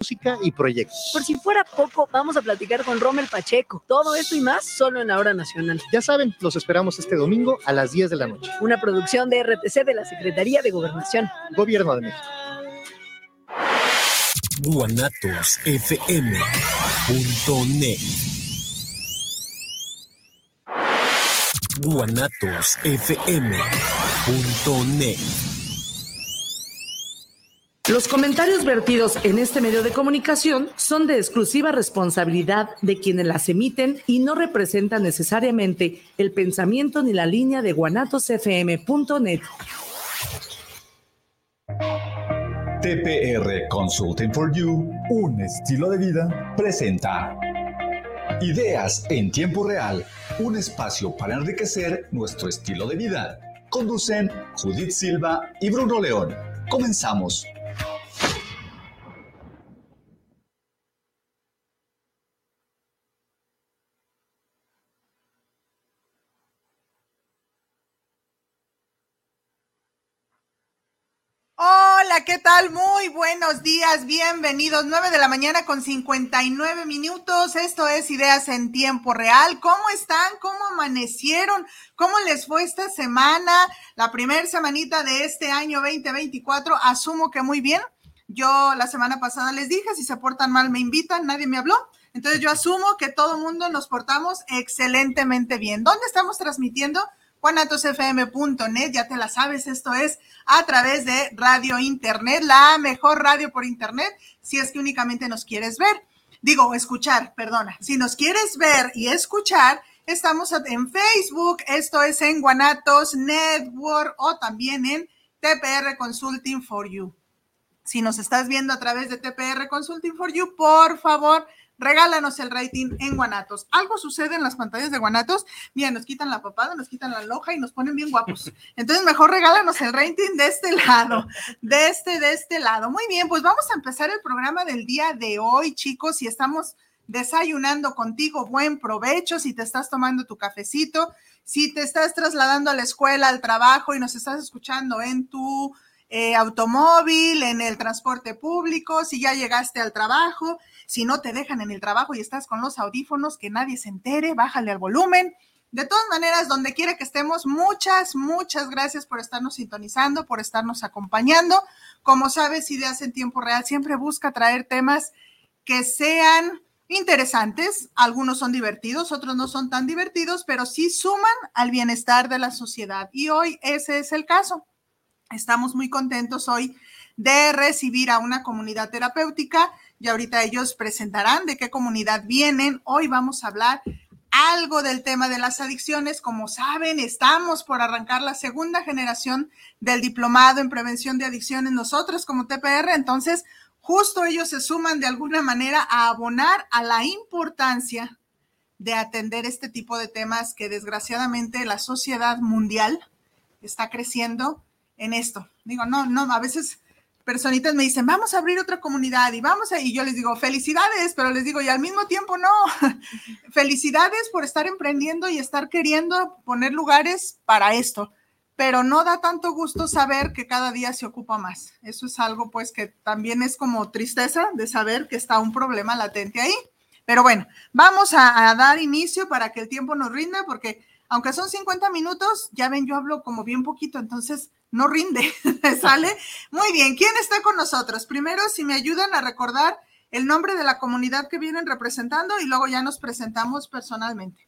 música y proyectos. Por si fuera poco, vamos a platicar con Rommel Pacheco. Todo esto y más solo en la hora nacional. Ya saben, los esperamos este domingo a las 10 de la noche. Una producción de RTC de la Secretaría de Gobernación. Gobierno de México. guanatosfm.net guanatosfm.net Los comentarios vertidos en este medio de comunicación son de exclusiva responsabilidad de quienes las emiten y no representan necesariamente el pensamiento ni la línea de guanatosfm.net. TPR Consulting for You, un estilo de vida, presenta Ideas en tiempo real, un espacio para enriquecer nuestro estilo de vida. Conducen Judith Silva y Bruno León. Comenzamos. Hola, ¿qué tal? Muy buenos días, bienvenidos. 9 de la mañana con 59 minutos. Esto es Ideas en Tiempo Real. ¿Cómo están? ¿Cómo amanecieron? ¿Cómo les fue esta semana? La primera semanita de este año 2024. Asumo que muy bien. Yo la semana pasada les dije, si se portan mal me invitan, nadie me habló. Entonces yo asumo que todo el mundo nos portamos excelentemente bien. ¿Dónde estamos transmitiendo? juanatosfm.net, ya te la sabes, esto es a través de radio internet, la mejor radio por internet, si es que únicamente nos quieres ver. Digo, escuchar, perdona. Si nos quieres ver y escuchar, estamos en Facebook, esto es en Guanatos Network o también en TPR Consulting for You. Si nos estás viendo a través de TPR Consulting for You, por favor, regálanos el rating en Guanatos. Algo sucede en las pantallas de Guanatos, mira, nos quitan la papada, nos quitan la loja y nos ponen bien guapos. Entonces, mejor regálanos el rating de este lado, de este, de este lado. Muy bien, pues vamos a empezar el programa del día de hoy, chicos, y estamos desayunando contigo, buen provecho, si te estás tomando tu cafecito, si te estás trasladando a la escuela, al trabajo y nos estás escuchando en tu eh, automóvil, en el transporte público, si ya llegaste al trabajo, si no te dejan en el trabajo y estás con los audífonos, que nadie se entere, bájale al volumen. De todas maneras, donde quiera que estemos, muchas, muchas gracias por estarnos sintonizando, por estarnos acompañando. Como sabes, Ideas en Tiempo Real siempre busca traer temas que sean interesantes. Algunos son divertidos, otros no son tan divertidos, pero sí suman al bienestar de la sociedad. Y hoy ese es el caso. Estamos muy contentos hoy de recibir a una comunidad terapéutica y ahorita ellos presentarán de qué comunidad vienen. Hoy vamos a hablar algo del tema de las adicciones. Como saben, estamos por arrancar la segunda generación del diplomado en prevención de adicciones nosotros como TPR. Entonces, justo ellos se suman de alguna manera a abonar a la importancia de atender este tipo de temas que desgraciadamente la sociedad mundial está creciendo en esto. Digo, no, no, a veces personitas me dicen, vamos a abrir otra comunidad y vamos a, y yo les digo, felicidades, pero les digo, y al mismo tiempo no, felicidades por estar emprendiendo y estar queriendo poner lugares para esto, pero no da tanto gusto saber que cada día se ocupa más. Eso es algo pues que también es como tristeza de saber que está un problema latente ahí. Pero bueno, vamos a, a dar inicio para que el tiempo nos rinda, porque aunque son 50 minutos, ya ven, yo hablo como bien poquito, entonces no rinde, ¿sale? Muy bien, ¿quién está con nosotros? Primero, si me ayudan a recordar el nombre de la comunidad que vienen representando y luego ya nos presentamos personalmente.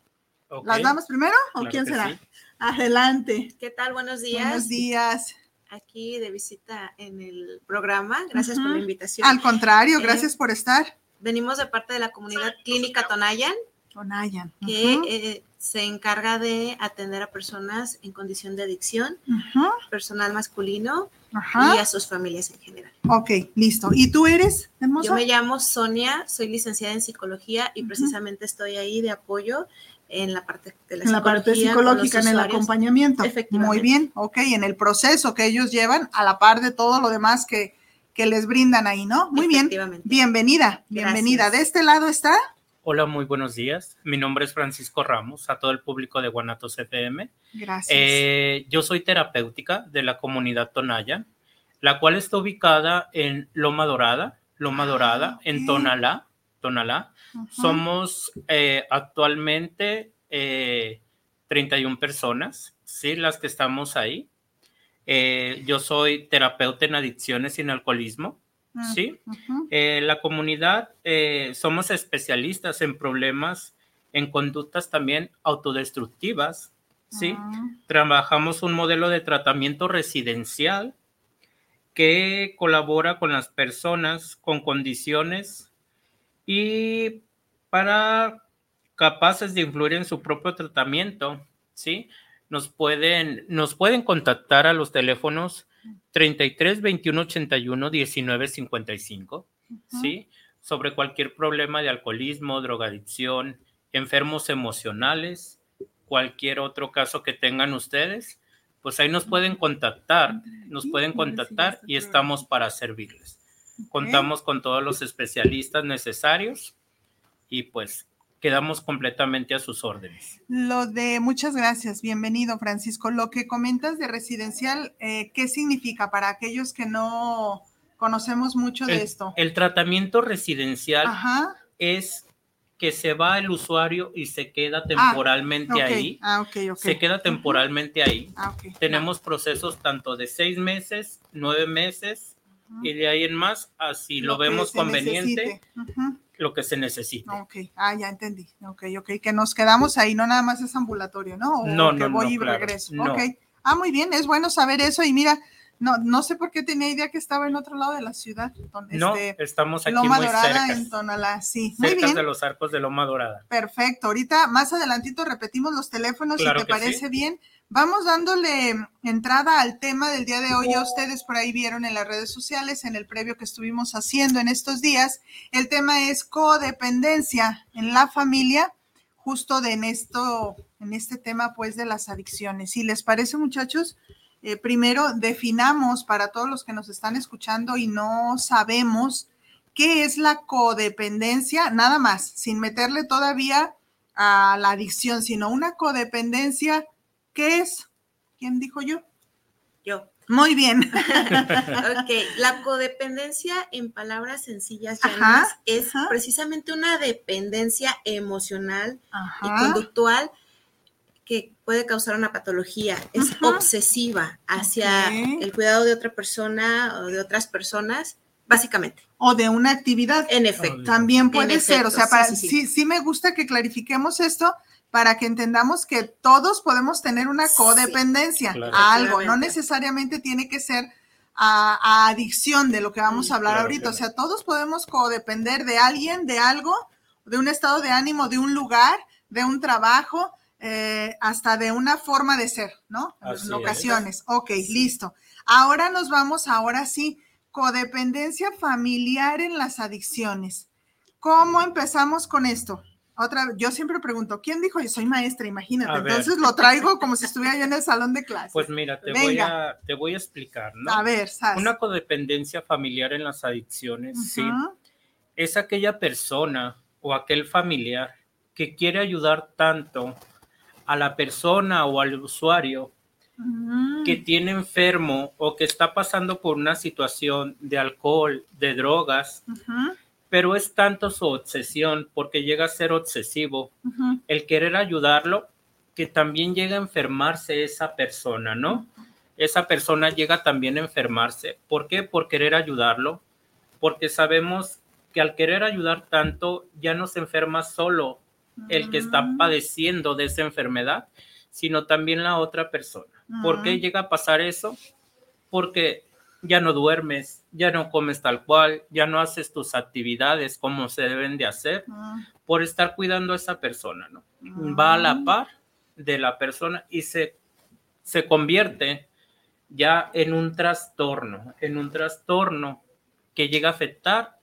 ¿Las damos primero o quién será? Adelante. ¿Qué tal? Buenos días. Buenos días. Aquí de visita en el programa. Gracias por la invitación. Al contrario, eh, gracias por estar. Venimos de parte de la comunidad Clínica Tonayan. Tonayan. Que eh, se encarga de atender a personas en condición de adicción, personal masculino y a sus familias en general. Ok, listo. ¿Y tú eres, hermosa? Yo me llamo Sonia, soy licenciada en psicología y precisamente estoy ahí de apoyo en la parte de la, en la parte psicológica, en el acompañamiento. Efectivamente. Muy bien, ok, en el proceso que ellos llevan a la par de todo lo demás que, que les brindan ahí, ¿no? Muy bien. Bienvenida, bienvenida. De este lado está. Hola, muy buenos días. Mi nombre es Francisco Ramos, a todo el público de Guanatos FM. Gracias. Eh, yo soy terapéutica de la comunidad Tonaya, la cual está ubicada en Loma Dorada, Loma Dorada, en Tonalá. Tonalá. Somos eh, actualmente 31 personas, ¿sí? Las que estamos ahí. yo soy terapeuta en adicciones y en alcoholismo. Mm, ¿sí? la comunidad somos especialistas en problemas, en conductas también autodestructivas, ¿sí? Ah. Trabajamos un modelo de tratamiento residencial que colabora con las personas con condiciones y para capaces de influir en su propio tratamiento, ¿sí? Nos pueden, nos pueden contactar a los teléfonos 33 21 81 19 55, ¿sí? Sobre cualquier problema de alcoholismo, drogadicción, enfermos emocionales, cualquier otro caso que tengan ustedes, pues ahí nos pueden contactar, nos pueden contactar y estamos para servirles. Contamos con todos los especialistas necesarios y pues quedamos completamente a sus órdenes. Lo de, muchas gracias, bienvenido Francisco. Lo que comentas de residencial, eh, ¿qué significa para aquellos que no conocemos mucho de esto? El tratamiento residencial es que se va el usuario y se queda ah, temporalmente ahí. Ah, se queda temporalmente ahí. Ah, Tenemos procesos tanto de seis meses, nueve meses y de ahí en más, así lo, vemos conveniente. Lo que se necesita. Ok, ah, ya entendí. Ok, ok, que nos quedamos ahí, no nada más es ambulatorio, ¿no? no, no, voy y regreso. Ok, ah, muy bien, es bueno saber eso y mira, no, no sé por qué tenía idea que estaba en otro lado de la ciudad. no, este, estamos aquí Loma muy Dorada cerca. en Tonalá, sí. Muy bien. de los arcos de Loma Dorada. Perfecto. Ahorita más adelantito repetimos los teléfonos si te parece bien. Vamos dándole entrada al tema del día de hoy. Ya ustedes por ahí vieron en las redes sociales, en el previo que estuvimos haciendo en estos días. El tema es codependencia en la familia, justo de en esto, en este tema pues de las adicciones. Si les parece, muchachos, eh, primero definamos para todos los que nos están escuchando y no sabemos qué es la codependencia, nada más, sin meterle todavía a la adicción, sino una codependencia, ¿qué es? ¿Quién dijo yo? Yo. Muy bien. ok, la codependencia en palabras sencillas es precisamente una dependencia emocional y conductual que puede causar una patología, es obsesiva hacia el cuidado de otra persona o de otras personas, básicamente. O de una actividad. En efecto. También puede ser, o sea, sí, sí, me gusta que clarifiquemos esto para que entendamos que todos podemos tener una codependencia a algo, no necesariamente tiene que ser a, adicción de lo que vamos a hablar ahorita, o sea, todos podemos codepender de alguien, de algo, de un estado de ánimo, de un lugar, de un trabajo, eh, hasta de una forma de ser, ¿no? en ocasiones. Ok, listo. Ahora nos vamos, ahora sí, codependencia familiar en las adicciones. ¿Cómo empezamos con esto? Otra, yo siempre pregunto, ¿quién dijo? Yo soy maestra, imagínate. Entonces lo traigo como si estuviera yo en el salón de clase. Pues mira, te, voy a, te voy a explicar, ¿no? A ver, ¿sabes? Una codependencia familiar en las adicciones, sí, es aquella persona o aquel familiar que quiere ayudar tanto a la persona o al usuario mm. que tiene enfermo o que está pasando por una situación de alcohol, de drogas, pero es tanto su obsesión, porque llega a ser obsesivo, el querer ayudarlo, que también llega a enfermarse esa persona, ¿no? Esa persona llega también a enfermarse. ¿Por qué? Por querer ayudarlo, porque sabemos que al querer ayudar tanto ya no se enferma solo, el que está padeciendo de esa enfermedad, sino también la otra persona. ¿Por qué llega a pasar eso? Porque ya no duermes, ya no comes tal cual, ya no haces tus actividades como se deben de hacer mm. por estar cuidando a esa persona, ¿no? Va a la par de la persona y se, se convierte ya en un trastorno, en un trastorno que llega a afectar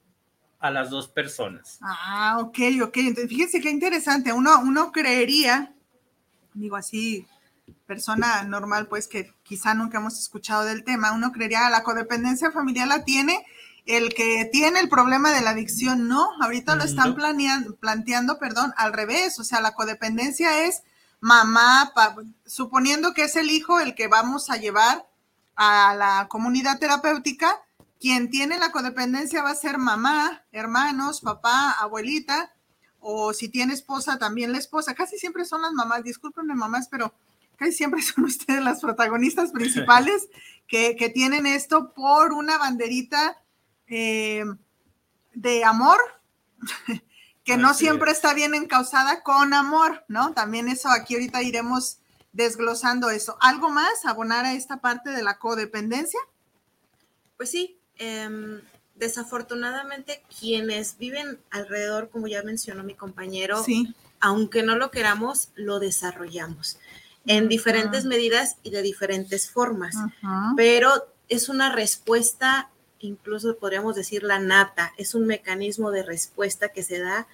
a las dos personas. Ah, ok, ok. Entonces, fíjense qué interesante. Uno, uno creería, digo así, persona normal, pues que quizá nunca hemos escuchado del tema, uno creería la codependencia familiar la tiene el que tiene el problema de la adicción, no, ahorita lo están planeando, planteando, perdón, al revés, o sea, la codependencia es mamá, suponiendo que es el hijo el que vamos a llevar a la comunidad terapéutica, quien tiene la codependencia va a ser mamá, hermanos, papá, abuelita, o si tiene esposa, también la esposa. Casi siempre son las mamás, discúlpenme mamás, pero casi siempre son ustedes las protagonistas principales que, tienen esto por una banderita eh, de amor, que no siempre está bien encausada con amor, ¿no? También eso aquí ahorita iremos desglosando eso. ¿Algo más? ¿Abonar a esta parte de la codependencia? Pues sí, Em, desafortunadamente quienes viven alrededor, como ya mencionó mi compañero, aunque no lo queramos, lo desarrollamos en diferentes medidas y de diferentes formas, pero es una respuesta, incluso podríamos decir la nata, es un mecanismo de respuesta que se da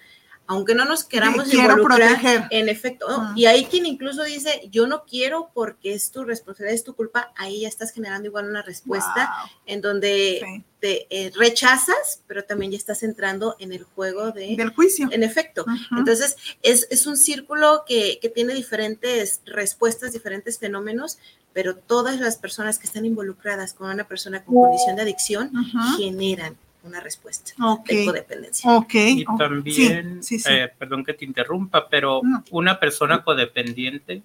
aunque no nos queramos involucrar, en efecto, y hay quien incluso dice, yo no quiero porque es tu responsabilidad, es tu culpa, ahí ya estás generando igual una respuesta en donde te eh, rechazas, pero también ya estás entrando en el juego de, del juicio. En efecto. Entonces, es, es, un círculo que, que tiene diferentes respuestas, diferentes fenómenos, pero todas las personas que están involucradas con una persona con condición de adicción generan una respuesta de codependencia. Y también, eh, perdón que te interrumpa, pero una persona codependiente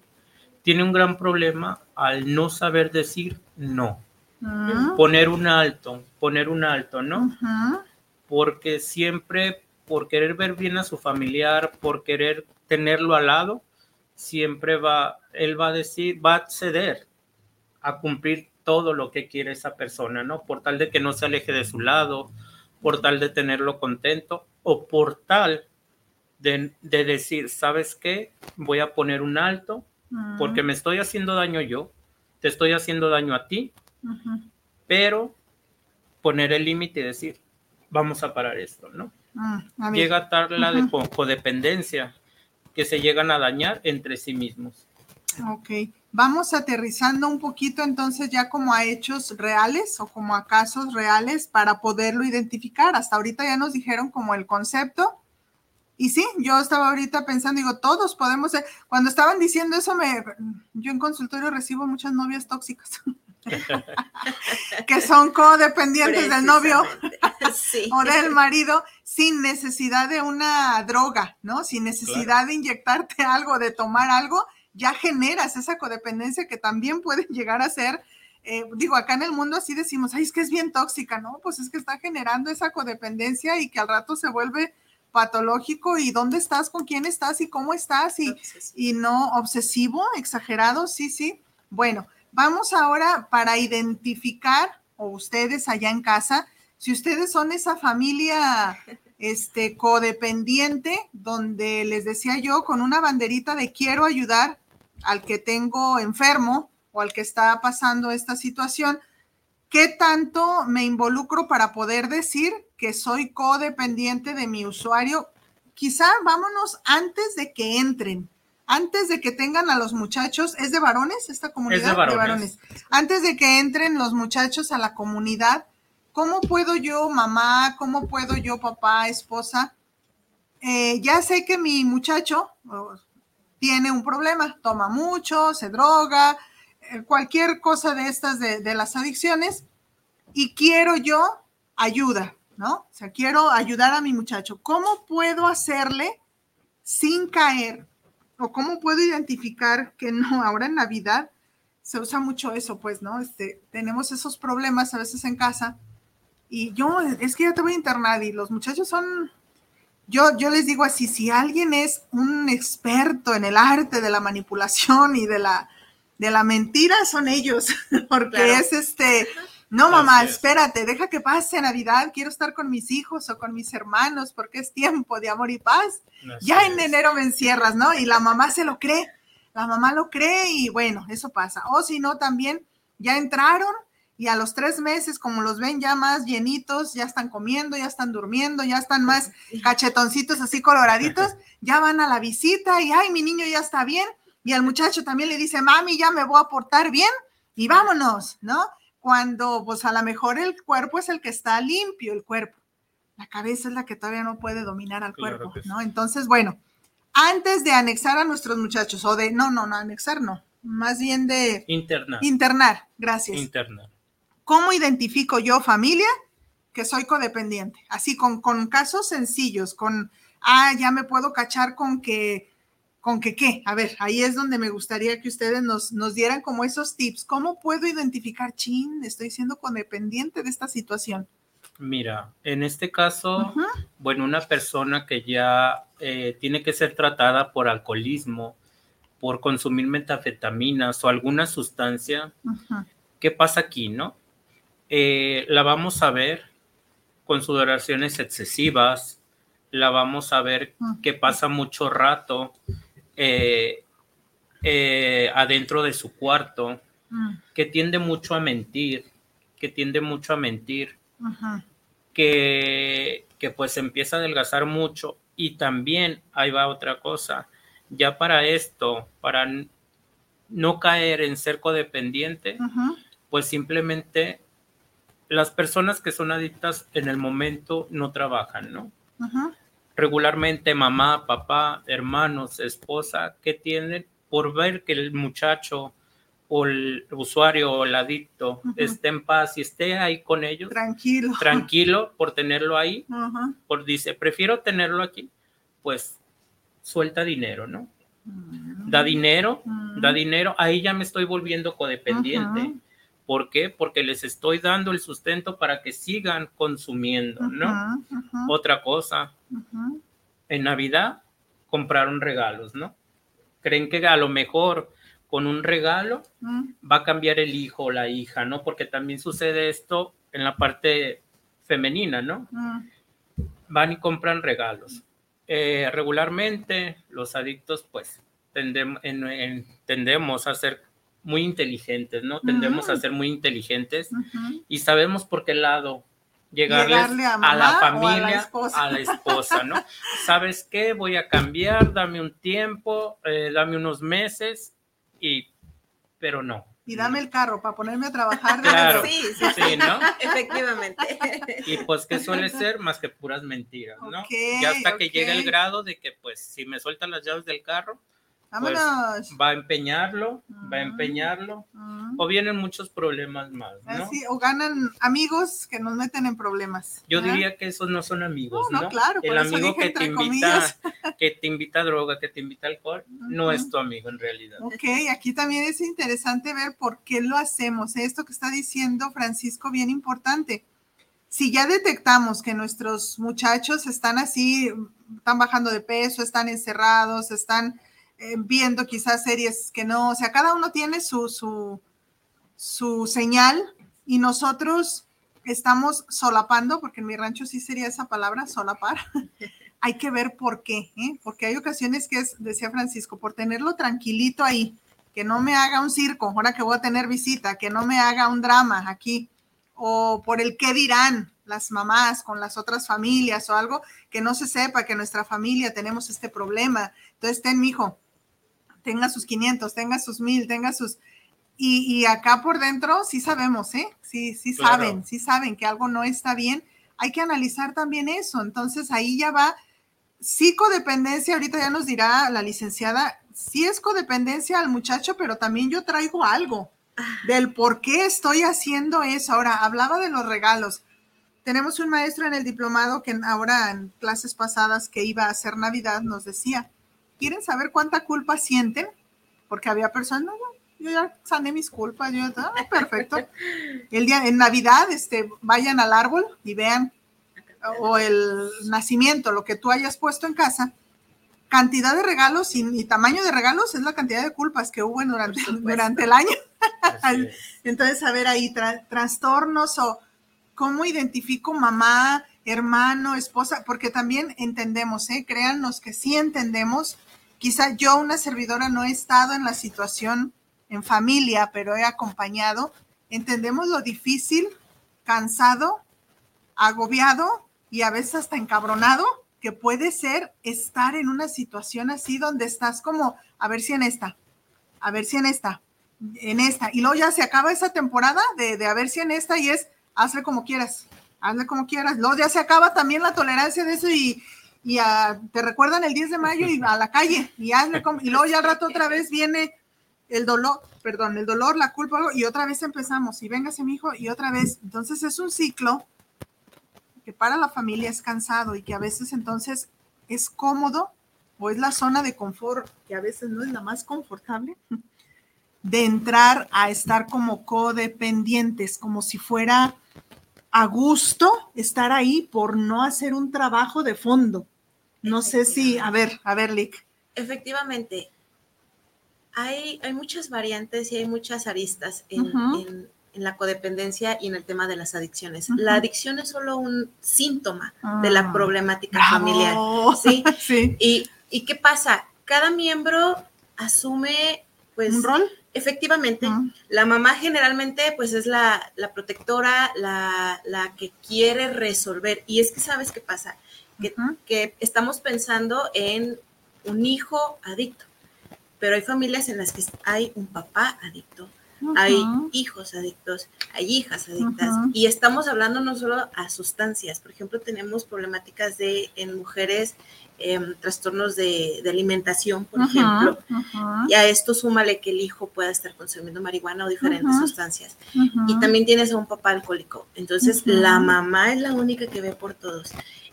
tiene un gran problema al no saber decir no. Ah. Poner un alto, poner un alto, ¿no? Porque siempre, por querer ver bien a su familiar, por querer tenerlo al lado, siempre va, él va a decir, va a ceder a cumplir todo lo que quiere esa persona, ¿no? Por tal de que no se aleje de su lado, por tal de tenerlo contento o por tal de, decir, ¿sabes qué? Voy a poner un alto porque me estoy haciendo daño yo, te estoy haciendo daño a ti, pero poner el límite y decir, vamos a parar esto, ¿no? Mm, Llega tal la de codependencia que se llegan a dañar entre sí mismos. Ok. Vamos aterrizando un poquito entonces ya como a hechos reales o como a casos reales para poderlo identificar. Hasta ahorita ya nos dijeron como el concepto. Y sí, yo estaba ahorita pensando, digo, todos podemos ser. Cuando estaban diciendo eso, me, yo en consultorio recibo muchas novias tóxicas. que son codependientes del novio o del marido sin necesidad de una droga, ¿no? Sin necesidad de inyectarte algo, de tomar algo, ya generas esa codependencia que también puede llegar a ser, eh, digo, acá en el mundo así decimos, ay, es que es bien tóxica, ¿no? Pues es que está generando esa codependencia y que al rato se vuelve patológico y dónde estás, con quién estás y cómo estás y, y no obsesivo, exagerado, sí, sí. Bueno, vamos ahora para identificar, o ustedes allá en casa, si ustedes son esa familia este codependiente, donde les decía yo, con una banderita de quiero ayudar al que tengo enfermo o al que está pasando esta situación, ¿qué tanto me involucro para poder decir que soy codependiente de mi usuario? Quizá vámonos antes de que entren, antes de que tengan a los muchachos, ¿es de varones esta comunidad? de varones. Antes de que entren los muchachos a la comunidad, ¿cómo puedo yo, mamá, cómo puedo yo, papá, esposa? Eh, ya sé que mi muchacho, tiene un problema, toma mucho, se droga, eh, cualquier cosa de estas de, las adicciones y quiero yo ayuda, ¿no? O sea, quiero ayudar a mi muchacho. ¿Cómo puedo hacerle sin caer? ¿O cómo puedo identificar que no, ahora en Navidad se usa mucho eso, pues, ¿no? Este, tenemos esos problemas a veces en casa y yo, es que ya te voy a internar y los muchachos son yo, yo les digo así, si alguien es un experto en el arte de la manipulación y de la, de la mentira, son ellos, porque es este, no mamá, espérate, deja que pase Navidad, quiero estar con mis hijos o con mis hermanos, porque es tiempo de amor y paz. ya en enero me encierras, ¿no? Y la mamá se lo cree, la mamá lo cree y bueno, eso pasa. O si no, también ya entraron, y a los tres meses, como los ven ya más llenitos, ya están comiendo, ya están durmiendo, ya están más cachetoncitos así coloraditos, ya van a la visita y, ay, mi niño ya está bien. Y al muchacho también le dice, mami, ya me voy a portar bien y vámonos, ¿no? Cuando, pues a lo mejor el cuerpo es el que está limpio, el cuerpo. La cabeza es la que todavía no puede dominar al cuerpo, ¿no? Entonces, bueno, antes de anexar a nuestros muchachos, o de, no, no, no, anexar no, más bien de... Internar. Internar, gracias. Internar ¿Cómo identifico yo familia que soy codependiente, así con, con casos sencillos, con, ah, ya me puedo cachar con que, con que qué, a ver, ahí es donde me gustaría que ustedes nos, nos dieran como esos tips, ¿cómo puedo identificar, chin, estoy siendo codependiente de esta situación? Mira, en este caso, bueno, una persona que ya eh, tiene que ser tratada por alcoholismo, por consumir metafetaminas o alguna sustancia, ¿qué pasa aquí, no? Eh, la vamos a ver con sudoraciones excesivas, la vamos a ver que pasa mucho rato eh, adentro de su cuarto, que tiende mucho a mentir, que tiende mucho a mentir que, pues empieza a adelgazar mucho. Y también ahí va otra cosa, ya para esto, para no caer en ser codependiente, pues simplemente las personas que son adictas en el momento no trabajan, ¿no? Regularmente mamá, papá, hermanos, esposa, que tienen por ver que el muchacho o el usuario o el adicto esté en paz y esté ahí con ellos. Tranquilo. Tranquilo por tenerlo ahí. Por dice, prefiero tenerlo aquí, pues suelta dinero, ¿no? Da dinero, da dinero, ahí ya me estoy volviendo codependiente. ¿Por qué? Porque les estoy dando el sustento para que sigan consumiendo, ¿no? Otra cosa, en Navidad compraron regalos, ¿no? Creen que a lo mejor con un regalo mm. va a cambiar el hijo o la hija, ¿no? Porque también sucede esto en la parte femenina, ¿no? Mm. Van y compran regalos. Eh, regularmente los adictos pues tendemos a ser muy inteligentes, ¿no? Tendemos a mm. ser muy inteligentes y sabemos por qué lado llegarles a, la familia, a la, esposa, ¿no? ¿Sabes qué? Voy a cambiar, dame un tiempo, eh, dame unos meses y, pero no. Y dame el carro para ponerme a trabajar. Claro, sí, sí, sí, ¿no? Efectivamente. Y pues que suele ser más que puras mentiras, ¿no? y hasta que llega el grado de que pues si me sueltan las llaves del carro, pues, va a empeñarlo, va a empeñarlo, o vienen muchos problemas más, ¿no? o ganan amigos que nos meten en problemas. Yo diría que esos no son amigos, ¿no? Claro, El amigo que te invita, que te invita a droga, que te invita a alcohol, no es tu amigo en realidad. Ok, aquí también es interesante ver por qué lo hacemos. Esto que está diciendo Francisco, bien importante. Si ya detectamos que nuestros muchachos están así, están bajando de peso, están encerrados, están eh, viendo quizás series que no, o sea, cada uno tiene su, su, su señal y nosotros estamos solapando, porque en mi rancho sí sería esa palabra, solapar. hay que ver por qué, ¿eh? porque hay ocasiones que es, decía Francisco, por tenerlo tranquilito ahí, que no me haga un circo, ahora que voy a tener visita, que no me haga un drama aquí, o por el qué dirán las mamás con las otras familias o algo, que no se sepa que nuestra familia tenemos este problema. Entonces, ten, mi hijo, tenga sus 500, tenga sus 1000, tenga sus... Y, acá por dentro sí sabemos, ¿eh? Sí, sí saben, sí saben que algo no está bien. Hay que analizar también eso. Entonces ahí ya va psicodependencia, ahorita ya nos dirá la licenciada, sí es codependencia al muchacho, pero también yo traigo algo del por qué estoy haciendo eso. Ahora, hablaba de los regalos. Tenemos un maestro en el diplomado que ahora en clases pasadas que iba a hacer Navidad nos decía, ¿Quieren saber cuánta culpa sienten? Porque había personas, yo ya sané mis culpas, yo, ah, perfecto. El día, en Navidad, este, vayan al árbol y vean, o el nacimiento, lo que tú hayas puesto en casa, cantidad de regalos y, tamaño de regalos es la cantidad de culpas que hubo durante, durante el año. Entonces, a ver ahí, trastornos o cómo identifico mamá, hermano, esposa, porque también entendemos, ¿eh? créannos que sí entendemos Quizá yo, una servidora, no he estado en la situación en familia, pero he acompañado. Entendemos lo difícil, cansado, agobiado y a veces hasta encabronado que puede ser estar en una situación así donde estás como, a ver si en esta, a ver si en esta, en esta. Y luego ya se acaba esa temporada de, a ver si en esta y es, hazle como quieras, hazle como quieras. Luego ya se acaba también la tolerancia de eso y, y te recuerdan el 10 de mayo y a la calle y hazle y luego ya al rato otra vez viene el dolor, perdón, el dolor, la culpa y otra vez empezamos y véngase mi hijo y otra vez. Entonces es un ciclo que para la familia es cansado y que a veces entonces es cómodo o es la zona de confort que a veces no es la más confortable, de entrar a estar como codependientes, como si fuera a gusto estar ahí por no hacer un trabajo de fondo. No sé si, a ver, a ver, Lick. Efectivamente, hay, hay muchas variantes y hay muchas aristas en, la codependencia y en el tema de las adicciones. La adicción es solo un síntoma de la ah, problemática familiar. ¿sí? sí. Y, ¿Y qué pasa? Cada miembro asume, pues... ¿Un rol? Efectivamente, la mamá generalmente pues es la, protectora, la, que quiere resolver. Y es que sabes qué pasa, que, que, estamos pensando en un hijo adicto, pero hay familias en las que hay un papá adicto, hay hijos adictos, hay hijas adictas, y estamos hablando no solo a sustancias, por ejemplo, tenemos problemáticas de en mujeres Em, trastornos de, alimentación, por ejemplo. Y a esto súmale que el hijo pueda estar consumiendo marihuana o diferentes sustancias. Y también tienes a un papá alcohólico. Entonces, la mamá es la única que ve por todos.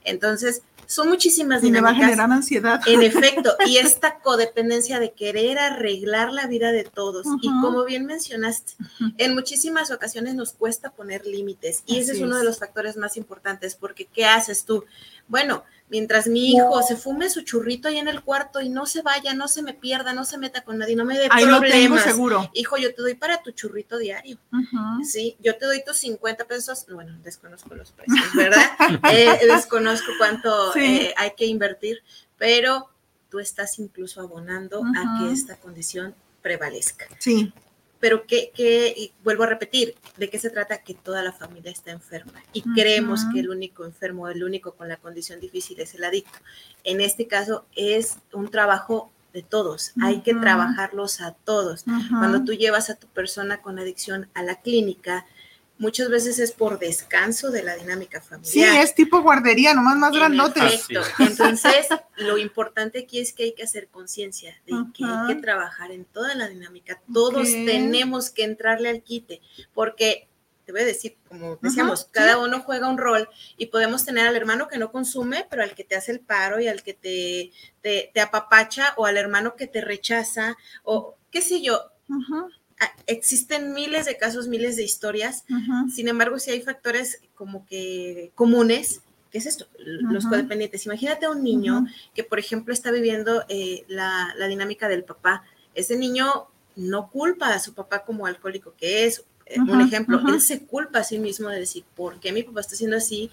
Entonces, son muchísimas dinámicas. Y me va a generar ansiedad. En efecto, y esta codependencia de querer arreglar la vida de todos. Y como bien mencionaste, en muchísimas ocasiones nos cuesta poner límites. Y ese es uno de los factores más importantes, porque ¿qué haces tú? Bueno, mientras mi hijo se fume su churrito ahí en el cuarto y no se vaya, no se me pierda, no se meta con nadie, no me dé ahí problemas. Lo seguro. Hijo, yo te doy para tu churrito diario. Sí, yo te doy tus 50 pesos. Bueno, desconozco los precios, ¿verdad? Eh, desconozco cuánto eh, hay que invertir, pero tú estás incluso abonando a que esta condición prevalezca. Sí pero que, vuelvo a repetir, ¿de qué se trata? Que toda la familia está enferma y creemos que el único enfermo, el único con la condición difícil es el adicto. En este caso es un trabajo de todos, hay que trabajarlos a todos. Cuando tú llevas a tu persona con adicción a la clínica, muchas veces es por descanso de la dinámica familiar. Sí, es tipo guardería, nomás más grandote. Entonces, lo importante aquí es que hay que hacer conciencia de que hay que trabajar en toda la dinámica. Todos tenemos que entrarle al quite, porque te voy a decir, como decíamos, cada uno juega un rol y podemos tener al hermano que no consume, pero al que te hace el paro y al que te, te, apapacha o al hermano que te rechaza o qué sé yo existen miles de casos, miles de historias. Sin embargo, si hay factores como que comunes. ¿Qué es esto? Los codependientes. Imagínate a un niño que, por ejemplo, está viviendo eh, la, dinámica del papá. Ese niño no culpa a su papá como alcohólico que es. Eh, un ejemplo, él se culpa a sí mismo de decir, ¿por qué mi papá está haciendo así?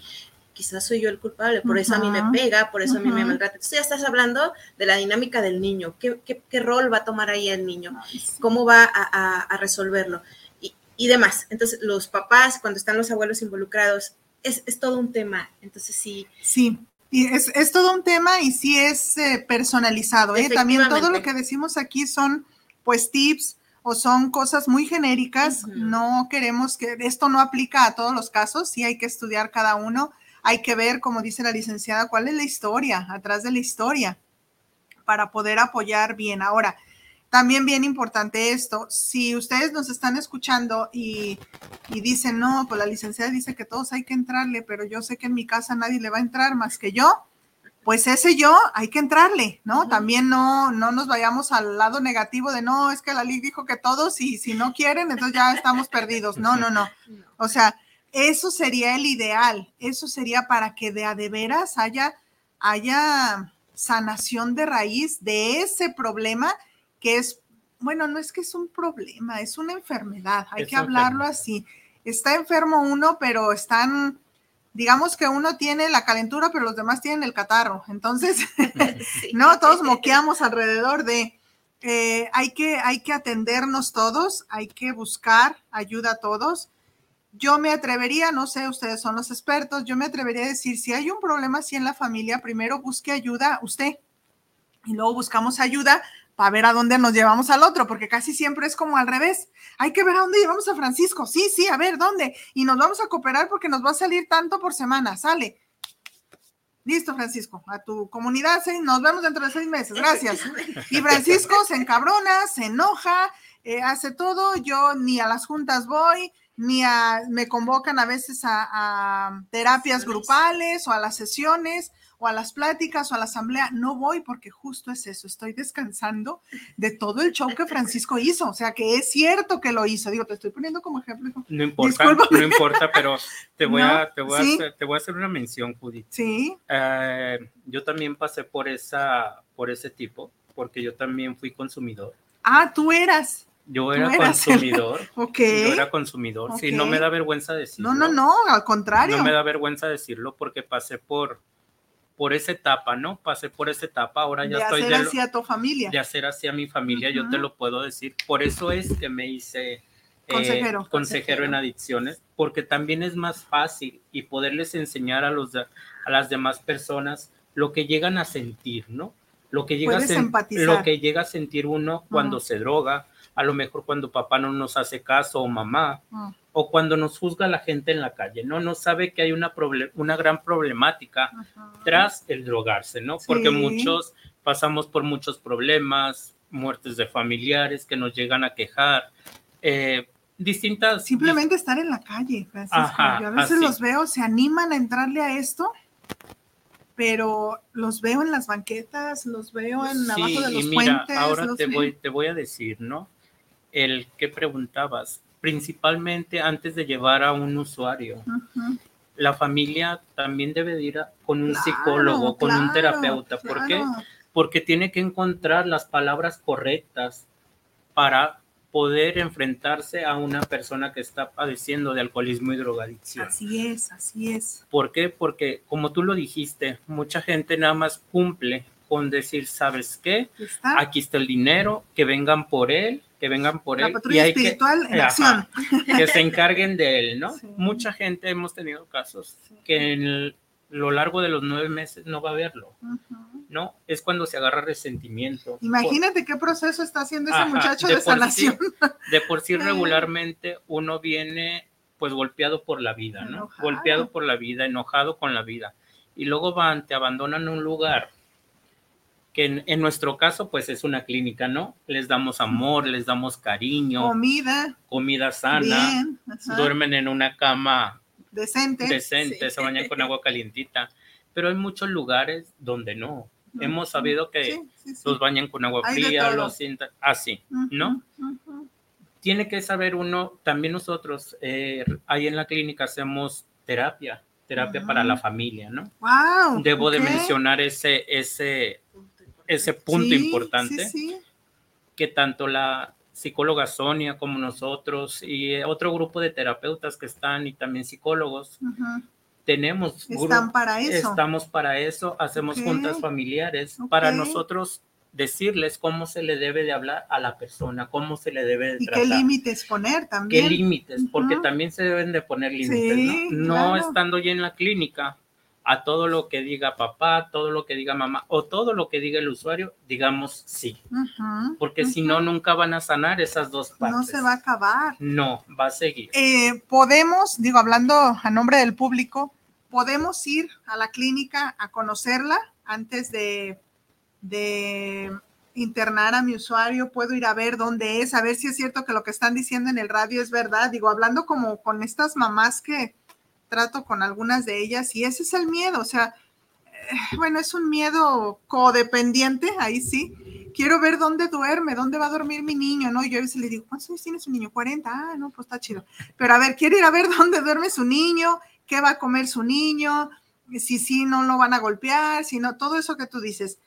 Quizás soy yo el culpable, por eso a mí me pega, por eso a mí me maltrata. Entonces ya estás hablando de la dinámica del niño, qué, qué, rol va a tomar ahí el niño, cómo va a, a, resolverlo y, y, demás. Entonces los papás, cuando están los abuelos involucrados, es, es todo un tema. Entonces sí. Sí. Y es, es todo un tema y sí es eh, personalizado. ¿eh? También todo lo que decimos aquí son pues tips, o son cosas muy genéricas, no queremos que esto no aplica a todos los casos, sí hay que estudiar cada uno, hay que ver, como dice la licenciada, cuál es la historia, atrás de la historia, para poder apoyar bien. Ahora, también bien importante esto, si ustedes nos están escuchando y, dicen, no, pues la licenciada dice que todos hay que entrarle, pero yo sé que en mi casa nadie le va a entrar más que yo, pues ese yo hay que entrarle, ¿no? También no, no nos vayamos al lado negativo de, no, es que la ley dijo que todos y si no quieren, entonces ya estamos perdidos. No, no, no. O sea, eso sería el ideal, eso sería para que de a de veras haya, haya sanación de raíz de ese problema que es, bueno, no es que es un problema, es una enfermedad, hay que hablarlo así. Está enfermo uno, pero están, digamos que uno tiene la calentura, pero los demás tienen el catarro. Entonces, no, todos moqueamos alrededor de, eh, hay, que, hay que atendernos todos, hay que buscar ayuda a todos yo me atrevería, no sé, ustedes son los expertos, yo me atrevería a decir, si hay un problema así en la familia, primero busque ayuda usted y luego buscamos ayuda para ver a dónde nos llevamos al otro, porque casi siempre es como al revés. Hay que ver a dónde llevamos a Francisco. Sí, sí, a ver, ¿dónde? Y nos vamos a cooperar porque nos va a salir tanto por semana. Sale. Listo, Francisco, a tu comunidad, nos vemos dentro de seis meses, gracias. Y Francisco se encabrona, se enoja, eh, hace todo, yo ni a las juntas voy, ni a, me convocan a veces a, terapias grupales o a las sesiones o a las pláticas o a la asamblea. No voy porque justo es eso, estoy descansando de todo el show que Francisco hizo. O sea, que es cierto que lo hizo. Digo, te estoy poniendo como ejemplo. No importa, no importa, pero te voy, a, te, voy a hacer, te voy a hacer una mención, Judith. Sí. Eh, yo también pasé por, esa, por ese tipo, porque yo también fui consumidor. Ah, tú eras. Yo era consumidor. ok. Yo era consumidor. Sí, no me da vergüenza decirlo. No, no, no, al contrario. No me da vergüenza decirlo porque pasé por, por esa etapa, ¿no? Pasé por esa etapa, ahora ya de estoy hacer de hacia tu familia. De hacer hacia mi familia, yo te lo puedo decir. Por eso es que me hice eh, consejero, consejero, en adicciones, porque también es más fácil y poderles enseñar a, los, a las demás personas lo que llegan a sentir, ¿no? Lo que llega, a, lo que llega a sentir uno cuando se droga, a lo mejor cuando papá no nos hace caso o mamá, ah. o cuando nos juzga la gente en la calle, ¿no? No sabe que hay una, una gran problemática tras el drogarse, ¿no? Porque muchos pasamos por muchos problemas, muertes de familiares que nos llegan a quejar, eh, distintas... Simplemente estar en la calle, Francisco. Yo a veces los veo, se animan a entrarle a esto pero los veo en las banquetas, los veo en abajo de los y mira, Ahora te voy, te voy a decir, ¿no? El que preguntabas, principalmente antes de llevar a un usuario. La familia también debe ir con un psicólogo, con un terapeuta. ¿Por qué? Porque tiene que encontrar las palabras correctas para poder enfrentarse a una persona que está padeciendo de alcoholismo y drogadicción. Así es, así es. ¿Por qué? Porque como tú lo dijiste, mucha gente nada más cumple con decir, ¿sabes qué? Aquí está el dinero, que vengan por él, que vengan por él. y hay espiritual que, en acción. que se encarguen de él, ¿no? Mucha gente hemos tenido casos que en lo largo de los nueve meses no va a verlo, ¿no? Es cuando se agarra resentimiento. Imagínate qué proceso está haciendo ese muchacho de, sanación. de por sí regularmente uno viene pues golpeado por la vida, ¿no? Golpeado por la vida, enojado con la vida. Y luego van, te abandonan un lugar que en, nuestro caso pues es una clínica, ¿no? Les damos amor, les damos cariño. Comida. Comida sana. duermen en una cama decente. Decente, se bañan con agua calientita. Pero hay muchos lugares donde no. Hemos sabido que los bañan con agua fría, los así, ¿no? Tiene que saber uno, también nosotros, eh, ahí en la clínica hacemos terapia, terapia para la familia, ¿no? Wow, Debo de mencionar ese, ese, ese punto importante que tanto la psicóloga Sonia como nosotros y otro grupo de terapeutas que están y también psicólogos tenemos están para eso. estamos para eso hacemos juntas familiares para nosotros decirles cómo se le debe de hablar a la persona, cómo se le debe de tratar. Y qué límites poner también. Qué límites, porque también se deben de poner límites, ¿no? No estando ya en la clínica, a todo lo que diga papá, todo lo que diga mamá o todo lo que diga el usuario, digamos sí. Porque si no, nunca van a sanar esas dos partes. No se va a acabar. No, va a seguir. Eh, podemos, digo, hablando a nombre del público, podemos ir a la clínica a conocerla antes de, de internar a mi usuario, puedo ir a ver dónde es, a ver si es cierto que lo que están diciendo en el radio es verdad. Digo, hablando como con estas mamás que trato con algunas de ellas y ese es el miedo, o sea, eh, bueno, es un miedo codependiente, ahí sí. Quiero ver dónde duerme, dónde va a dormir mi niño, ¿no? Yo a veces le digo, ¿cuántos años tiene su niño? 40, ah, no, pues está chido. Pero a ver, quiero ir a ver dónde duerme su niño, qué va a comer su niño, si sí no lo van a golpear, si no, todo eso que tú dices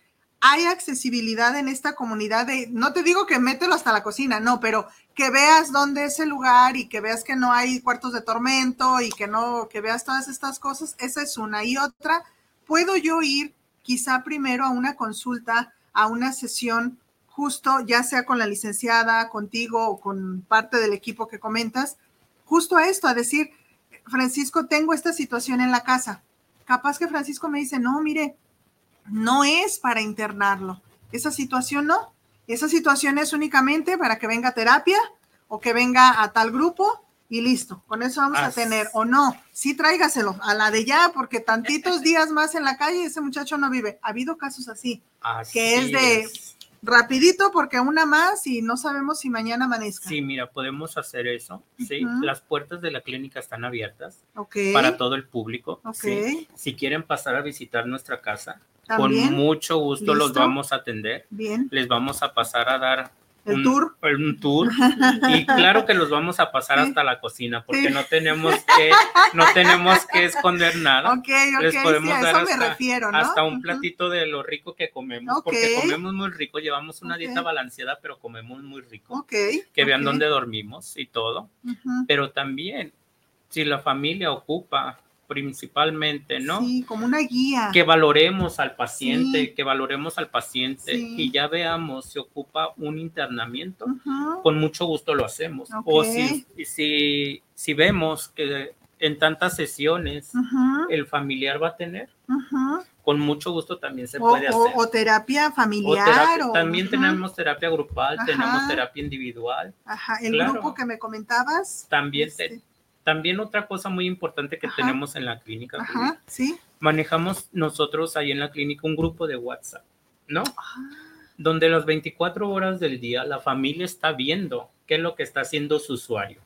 hay accesibilidad en esta comunidad de, no te digo que mételo hasta la cocina, no, pero que veas dónde es el lugar y que veas que no hay cuartos de tormento y que no, que veas todas estas cosas, esa es una. Y otra, puedo yo ir quizá primero a una consulta, a una sesión justo, ya sea con la licenciada, contigo o con parte del equipo que comentas, justo a esto, a decir, Francisco, tengo esta situación en la casa. Capaz que Francisco me dice, no, mire, no es para internarlo. Esa situación no. Esa situación es únicamente para que venga terapia o que venga a tal grupo y listo. Con eso vamos a tener. O no, sí tráigaselo a la de ya, porque tantitos días más en la calle ese muchacho no vive. Ha habido casos así, que es de rapidito porque una más y no sabemos si mañana amanezca. Sí, mira, podemos hacer eso. Sí, las puertas de la clínica están abiertas Ok. para todo el público. Ok. sí. Si quieren pasar a visitar nuestra casa, También. con mucho gusto los vamos a atender. Bien. Les vamos a pasar a dar El un tour. Un tour. Y claro que los vamos a pasar Sí. hasta la cocina porque Sí. no tenemos que no tenemos que esconder nada. Ok, ok, Les podemos sí, dar eso me hasta, refiero, ¿no? hasta un platito de lo rico que comemos, porque comemos muy rico, llevamos una dieta balanceada, pero comemos muy rico. Ok. Que vean dónde dormimos y todo. Ujú. Pero también, si la familia ocupa principalmente, ¿no? Sí, como una guía. Que valoremos al paciente, Sí. que valoremos al paciente Sí. y ya veamos si ocupa un internamiento, con mucho gusto lo hacemos. O si, si, si vemos que en tantas sesiones el familiar va a tener, con mucho gusto también se O, puede hacer. o terapia O familiar. terapia- o- también ujú. tenemos terapia grupal, tenemos terapia individual. Ajá, el claro. grupo que me comentabas. También, te- Este. También otra cosa muy importante que Ajá. tenemos en la clínica, Ajá, sí. manejamos nosotros ahí en la clínica un grupo de WhatsApp, ¿no? Ah. Donde las 24 horas del día la familia está viendo qué es lo que está haciendo su usuario.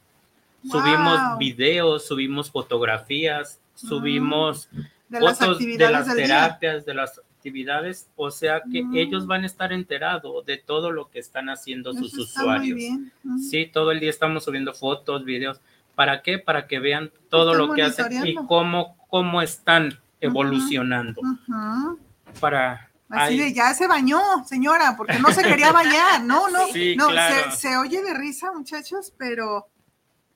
Subimos videos, subimos fotografías, subimos De las fotos de las día. terapias, de las actividades, o sea que Mm. ellos van a estar enterados de todo lo que están haciendo sus Eso usuarios. Sí, todo el día estamos subiendo fotos, videos. ¿Para qué? Para que vean todo lo que hacen y cómo, cómo están evolucionando. Para Así de ya se bañó, señora, porque no se quería bañar. No, no, Sí, no, claro. se, se oye de risa, muchachos, pero,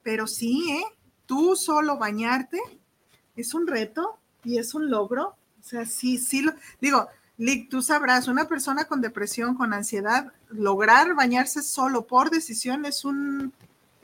pero sí, ¿eh? Tú solo bañarte es un reto y es un logro. O sea, sí, sí, lo, digo, Lick, tú sabrás, una persona con depresión, con ansiedad, lograr bañarse solo por decisión es un,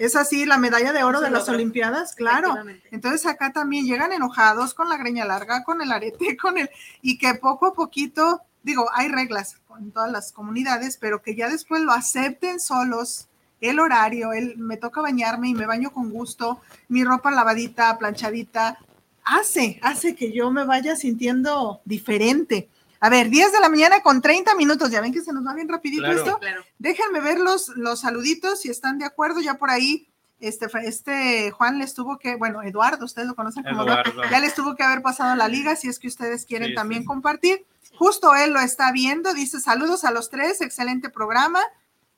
es así la medalla de oro de las. Olimpiadas, claro. Entonces acá también llegan enojados con la greña larga, con el arete, con el, y que poco a poquito, digo, hay reglas en todas las comunidades, pero que ya después lo acepten solos, el horario, el me toca bañarme y me baño con gusto, mi ropa lavadita, planchadita, hace, hace que yo me vaya sintiendo diferente. A ver, 10 de la mañana con 30 minutos, ya ven que se nos va bien rapidito Claro. esto. Claro. Déjenme ver los, los saluditos, si están de acuerdo, ya por ahí, este, este Juan les tuvo que, bueno, Eduardo, ustedes lo conocen como Eduardo, Eduardo. ya les tuvo que haber pasado la liga, si es que ustedes quieren Sí, también sí. compartir. Justo él lo está viendo, dice saludos a los tres, excelente programa.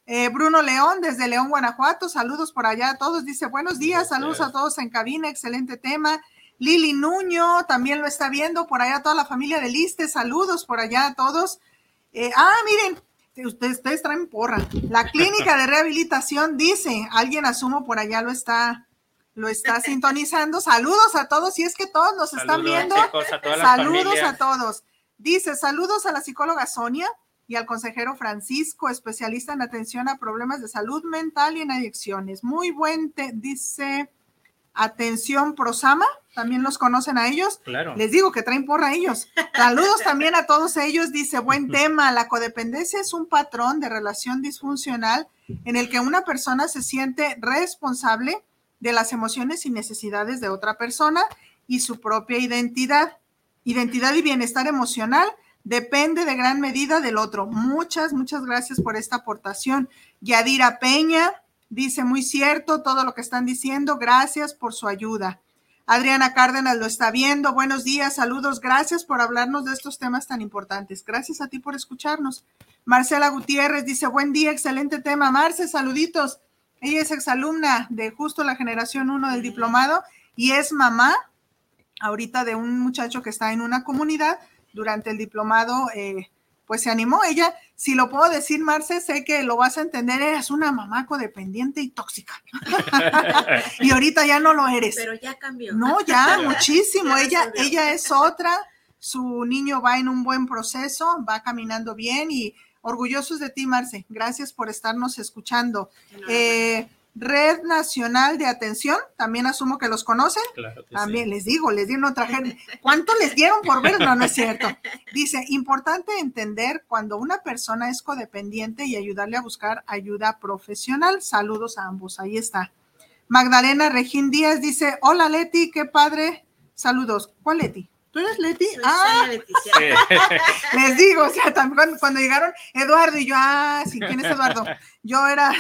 Eh, Bruno León, desde León, Guanajuato, saludos por allá a todos, dice buenos días, saludos a todos en cabina, excelente tema. Lili Nuño también lo está viendo, por allá toda la familia de Liste, saludos por allá a todos. Eh, ah, miren, ustedes, ustedes traen porra. La clínica de rehabilitación dice, alguien asumo por allá lo está, lo está sintonizando. Saludos a todos, y es que todos nos están viendo. chicos, a Saludos a todos. Dice, saludos a la psicóloga Sonia y al consejero Francisco, especialista en atención a problemas de salud mental y en adicciones. Muy buen, te- dice, atención Prosama, también los conocen a ellos. Claro. Les digo que traen porra a ellos. Saludos también a todos ellos. Dice, buen tema, la codependencia es un patrón de relación disfuncional en el que una persona se siente responsable de las emociones y necesidades de otra persona y su propia identidad. Identidad y bienestar emocional depende de gran medida del otro. Muchas, muchas gracias por esta aportación. Yadira Peña dice, muy cierto todo lo que están diciendo. Gracias por su ayuda. Adriana Cárdenas lo está viendo. Buenos días, saludos. Gracias por hablarnos de estos temas tan importantes. Gracias a ti por escucharnos. Marcela Gutiérrez dice, buen día, excelente tema. Marce, saluditos. Ella es exalumna de justo la generación 1 del diplomado y es mamá ahorita de un muchacho que está en una comunidad durante el diplomado. eh, pues se animó ella, si lo puedo decir, Marce, sé que lo vas a entender, eras una mamá codependiente y tóxica. y ahorita ya no lo eres. Pero ya cambió. No, ya, muchísimo. Ya Ella, ella es otra. Su niño va en un buen proceso, va caminando bien y orgullosos de ti, Marce. Gracias por estarnos escuchando. Eh, Red Nacional de Atención, también asumo que los conocen. Claro que También sí. les digo, les dieron otra gente. ¿Cuánto les dieron por ver? No, no es cierto. Dice, importante entender cuando una persona es codependiente y ayudarle a buscar ayuda profesional. Saludos a ambos. Ahí está. Magdalena Regín Díaz dice, hola Leti, qué padre. Saludos. ¿Cuál Leti? ¿Tú eres Leti? ah, les digo, o sea, también cuando, llegaron Eduardo y yo, ah, sí, ¿quién es Eduardo? Yo era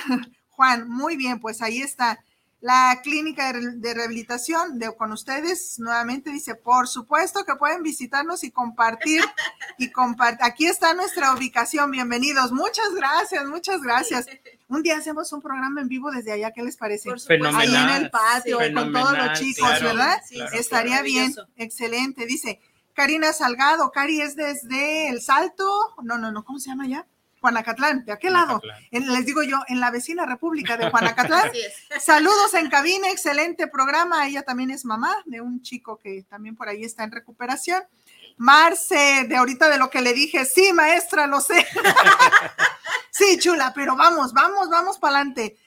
Juan, muy bien, pues ahí está. La clínica de rehabilitación de, con ustedes nuevamente dice, por supuesto que pueden visitarnos y compartir y compartir. Aquí está nuestra ubicación, bienvenidos. Muchas gracias, muchas gracias. Un día hacemos un programa en vivo desde allá, ¿qué les parece? Ahí en el patio, con todos los chicos, ¿verdad? Estaría bien, excelente. Dice Karina Salgado, Cari es desde El Salto, no, no, no, ¿cómo se llama ya? Juanacatlán, ¿de aquel lado? les digo yo, en la vecina república de Juanacatlán. Saludos en cabina, excelente programa. Ella también es mamá de un chico que también por ahí está en recuperación. Marce, de ahorita de lo que le dije, sí, maestra, lo sé. sí, chula, pero vamos, vamos, vamos para adelante.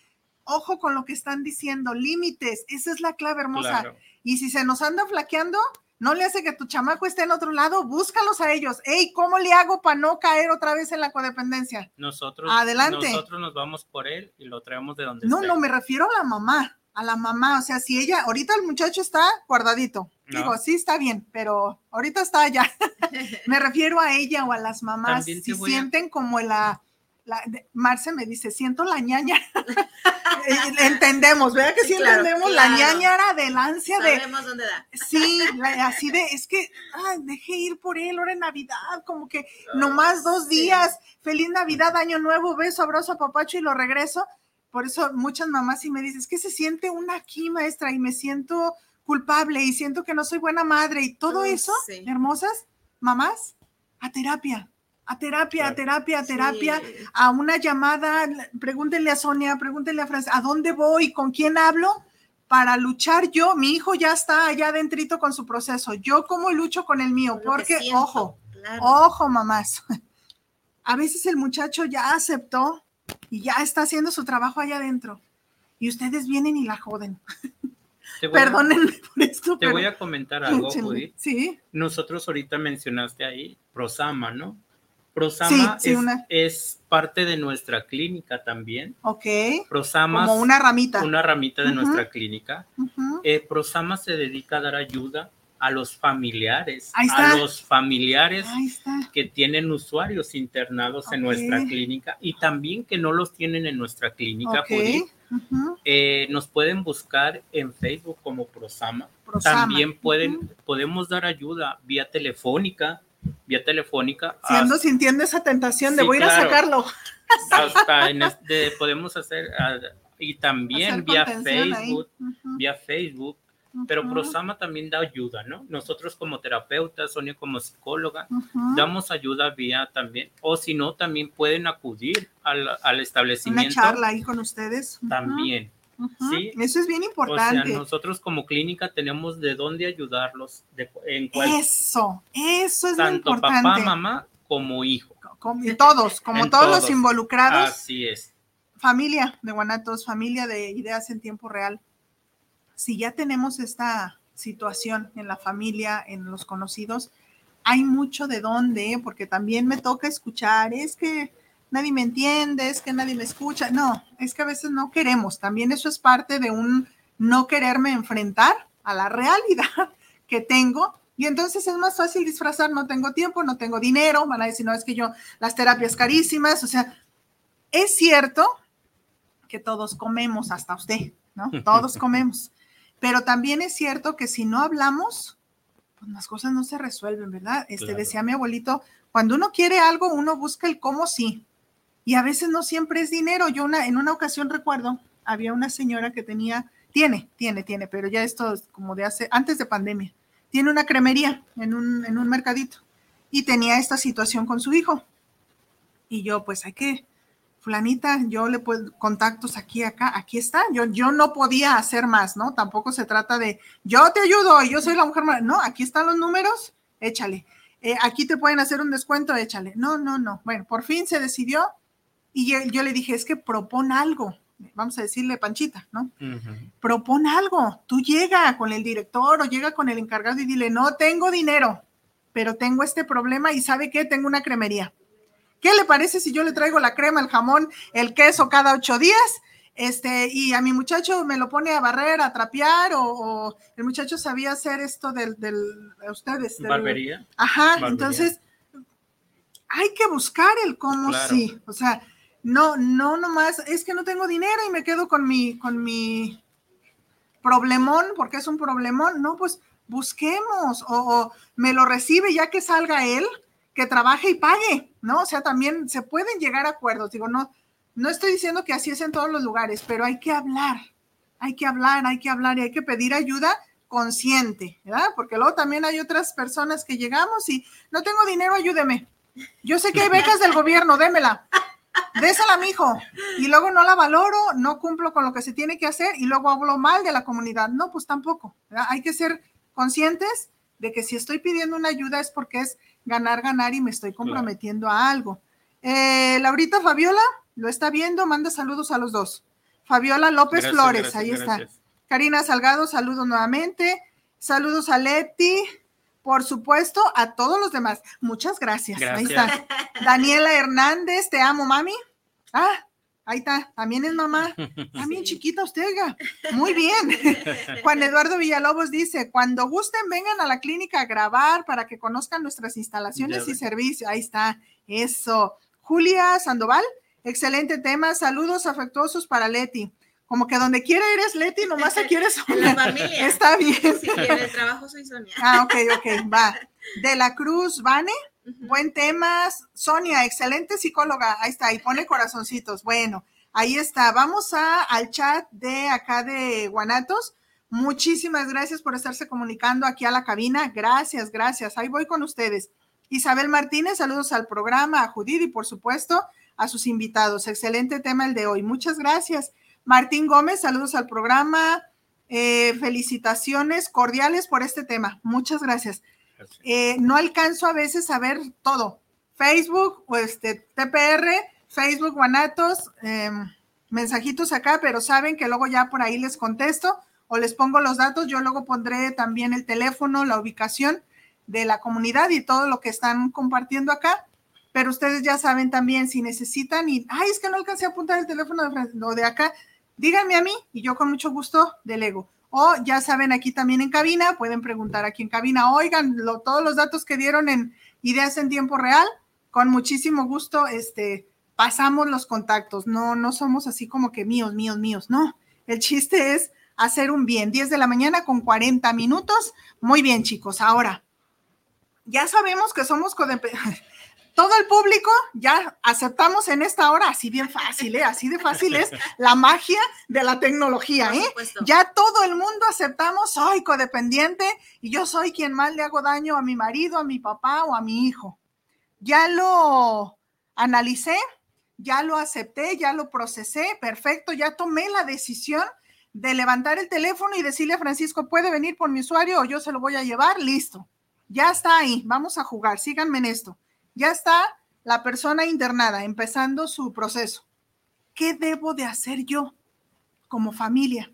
Ojo con lo que están diciendo, límites, esa es la clave hermosa. Y si se nos anda flaqueando, no le hace que tu chamaco esté en otro lado, búscalos a ellos. Ey, ¿cómo le hago para no caer otra vez en la codependencia? Nosotros, Adelante. nosotros nos vamos por él y lo traemos de donde No, no, me refiero a la mamá a la mamá, o sea, si ella, ahorita el muchacho está guardadito, digo, sí está bien, pero ahorita está allá. me refiero a ella o a las mamás, si sienten como la, la Marce me dice, siento la ñaña. Entendemos, ¿verdad que sí, entendemos? La ñañara del ansia de. dónde da. Sí, así de, es que, ay, dejé ir por él, ahora en Navidad, como que nomás dos días, feliz Navidad, Año Nuevo, beso, abrazo a papacho y lo regreso. Por eso muchas mamás sí me dicen, es que se siente una aquí, maestra, y me siento culpable y siento que no soy buena madre y todo eso, hermosas mamás, a terapia, a terapia, a terapia, a terapia, a una llamada, pregúntenle a Sonia, pregúntenle a Francia, ¿a dónde voy? ¿Con quién hablo? Para luchar yo, mi hijo ya está allá adentrito con su proceso, yo cómo lucho con el mío, porque, ojo, ojo, mamás, a veces el muchacho ya aceptó y ya está haciendo su trabajo allá adentro. Y ustedes vienen y la joden. Perdónenme por esto. Te voy a comentar algo, Judith. Sí. Nosotros ahorita mencionaste ahí Prosama, ¿no? Prosama es, parte de nuestra clínica también. Ok. Prosama. Como una ramita. Una ramita de nuestra clínica. Eh, Prosama se dedica a dar ayuda a los familiares, a los familiares que tienen usuarios internados en nuestra clínica y también que no los tienen en nuestra clínica. Eh, nos pueden buscar en Facebook como Prosama. También pueden, podemos dar ayuda vía telefónica, vía telefónica. Si ando sintiendo esa tentación de voy a ir a sacarlo. Hasta en este, podemos hacer y también vía Facebook, vía Facebook pero Prosama también da ayuda, ¿no? Nosotros como terapeutas, Sonia como psicóloga, damos ayuda vía también, o si no, también pueden acudir al, al establecimiento. Una charla ahí con ustedes. También. ¿Sí? Eso es bien importante. O sea, nosotros como clínica tenemos de dónde ayudarlos. De, en eso, eso es Tanto importante. papá, mamá como hijo. Como, todos, como todos, los involucrados. Así es. Familia de Guanatos, familia de ideas en tiempo real si ya tenemos esta situación en la familia, en los conocidos, hay mucho de dónde, porque también me toca escuchar, es que nadie me entiende, es que nadie me escucha. No, es que a veces no queremos. También eso es parte de un no quererme enfrentar a la realidad que tengo. Y entonces es más fácil disfrazar, no tengo tiempo, no tengo dinero, van a decir, no, es que yo, las terapias carísimas, o sea, es cierto que todos comemos, hasta usted, ¿no? Todos comemos. Pero también es cierto que si no hablamos, pues las cosas no se resuelven, ¿verdad? Este decía mi abuelito, cuando uno quiere algo, uno busca el cómo sí. Y a veces no siempre es dinero. Yo una, en una ocasión recuerdo, había una señora que tenía, tiene, tiene, tiene, pero ya esto es como de hace, antes de pandemia, tiene una cremería en un, en un mercadito y tenía esta situación con su hijo. Y yo, pues hay que, fulanita, yo le puedo contactos aquí, acá, aquí está. Yo, yo no podía hacer más, ¿no? Tampoco se trata de yo te ayudo, yo soy la mujer, no, aquí están los números, échale. Eh, aquí te pueden hacer un descuento, échale. No, no, no. Bueno, por fin se decidió y yo, le dije, es que propon algo. Vamos a decirle Panchita, ¿no? Propon algo. Tú llega con el director o llega con el encargado y dile, no tengo dinero, pero tengo este problema y sabe qué, tengo una cremería ¿Qué le parece si yo le traigo la crema, el jamón, el queso cada ocho días? Este, y a mi muchacho me lo pone a barrer, a trapear, o, el muchacho sabía hacer esto del, del ustedes. Barbería. Ajá, entonces hay que buscar el cómo sí. O sea, no, no nomás, es que no tengo dinero y me quedo con mi, con mi problemón, porque es un problemón. No, pues busquemos, o, o me lo recibe ya que salga él, que trabaje y pague, ¿no? O sea, también se pueden llegar a acuerdos. Digo, no, no estoy diciendo que así es en todos los lugares, pero hay que hablar, hay que hablar, hay que hablar y hay que pedir ayuda consciente, ¿verdad? Porque luego también hay otras personas que llegamos y no tengo dinero, ayúdeme. Yo sé que hay becas del gobierno, démela. Désela, mijo. Y luego no la valoro, no cumplo con lo que se tiene que hacer y luego hablo mal de la comunidad. No, pues tampoco. Hay que ser conscientes de que si estoy pidiendo una ayuda es porque es ganar, ganar y me estoy comprometiendo a algo. Eh, Laurita Fabiola, lo está viendo, manda saludos a los dos. Fabiola López Flores, ahí está. Karina Salgado, saludos nuevamente. Saludos a Leti, por supuesto, a todos los demás. Muchas gracias. Ahí está. Daniela Hernández, te amo, mami. Ah, ahí está. También es mamá. También chiquita usted, Muy bien. Juan Eduardo Villalobos dice, cuando gusten, vengan a la clínica a grabar para que conozcan nuestras instalaciones y servicios. Ahí está. Eso. Julia Sandoval, Excelente tema. Saludos afectuosos para Leti. Como que donde quiera eres Leti, nomás aquí eres Sonia. la familia. Está bien. Sí, en el trabajo soy Sonia. Ah, ok, ok, va. De la Cruz, Vane. Buen tema. Sonia, excelente psicóloga. Ahí está, y pone corazoncitos. Bueno, ahí está. Vamos a, al chat de acá de Guanatos. Muchísimas gracias por estarse comunicando aquí a la cabina. Gracias, gracias. Ahí voy con ustedes. Isabel Martínez, saludos al programa, a Judith y por supuesto a sus invitados. Excelente tema el de hoy. Muchas gracias. Martín Gómez, saludos al programa. Eh, felicitaciones cordiales por este tema. Muchas gracias. Eh, no alcanzo a veces a ver todo. Facebook, o este, TPR, Facebook, Guanatos, em, mensajitos acá, pero saben que luego ya por ahí les contesto o les pongo los datos. Yo luego pondré también el teléfono, la ubicación de la comunidad y todo lo que están compartiendo acá pero ustedes ya saben también si necesitan y, ay, es que no alcancé a apuntar el teléfono de, de acá, díganme a mí y yo con mucho gusto delego. O ya saben, aquí también en cabina, pueden preguntar aquí en cabina, oigan, todos los datos que dieron en Ideas en Tiempo Real, con muchísimo gusto, este, pasamos los contactos, no, no somos así como que míos, míos, míos, no. El chiste es hacer un bien. 10 de la mañana con 40 minutos. Muy bien, chicos. Ahora, ya sabemos que somos todo el público ya aceptamos en esta hora, así bien fácil, ¿eh? así de fácil es la magia de la tecnología. ¿eh? Ya todo el mundo aceptamos, soy codependiente y yo soy quien más le hago daño a mi marido, a mi papá o a mi hijo. Ya lo analicé, ya lo acepté, ya lo procesé, perfecto, ya tomé la decisión de levantar el teléfono y decirle a Francisco, puede venir por mi usuario o yo se lo voy a llevar, listo. Ya está ahí, vamos a jugar, síganme en esto ya está la persona internada empezando su proceso. ¿Qué debo de hacer yo como familia?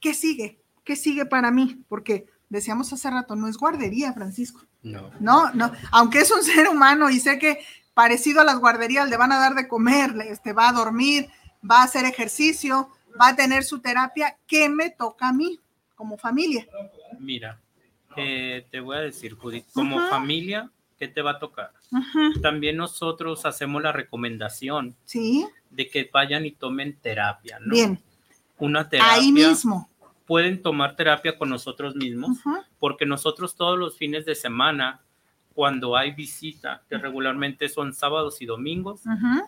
¿Qué sigue? ¿Qué sigue para mí? Porque decíamos hace rato, no es guardería, Francisco. No. No, no. Aunque es un ser humano y sé que parecido a las guarderías le van a dar de comer, este, va a dormir, va a hacer ejercicio, va a tener su terapia. ¿Qué me toca a mí como familia? Mira, eh, te voy a decir, Judith, como familia, ¿qué te va a tocar? También nosotros hacemos la recomendación ¿Sí? de que vayan y tomen terapia, ¿no? Bien. Una terapia. Ahí mismo. Pueden tomar terapia con nosotros mismos, porque nosotros todos los fines de semana, cuando hay visita, que regularmente son sábados y domingos,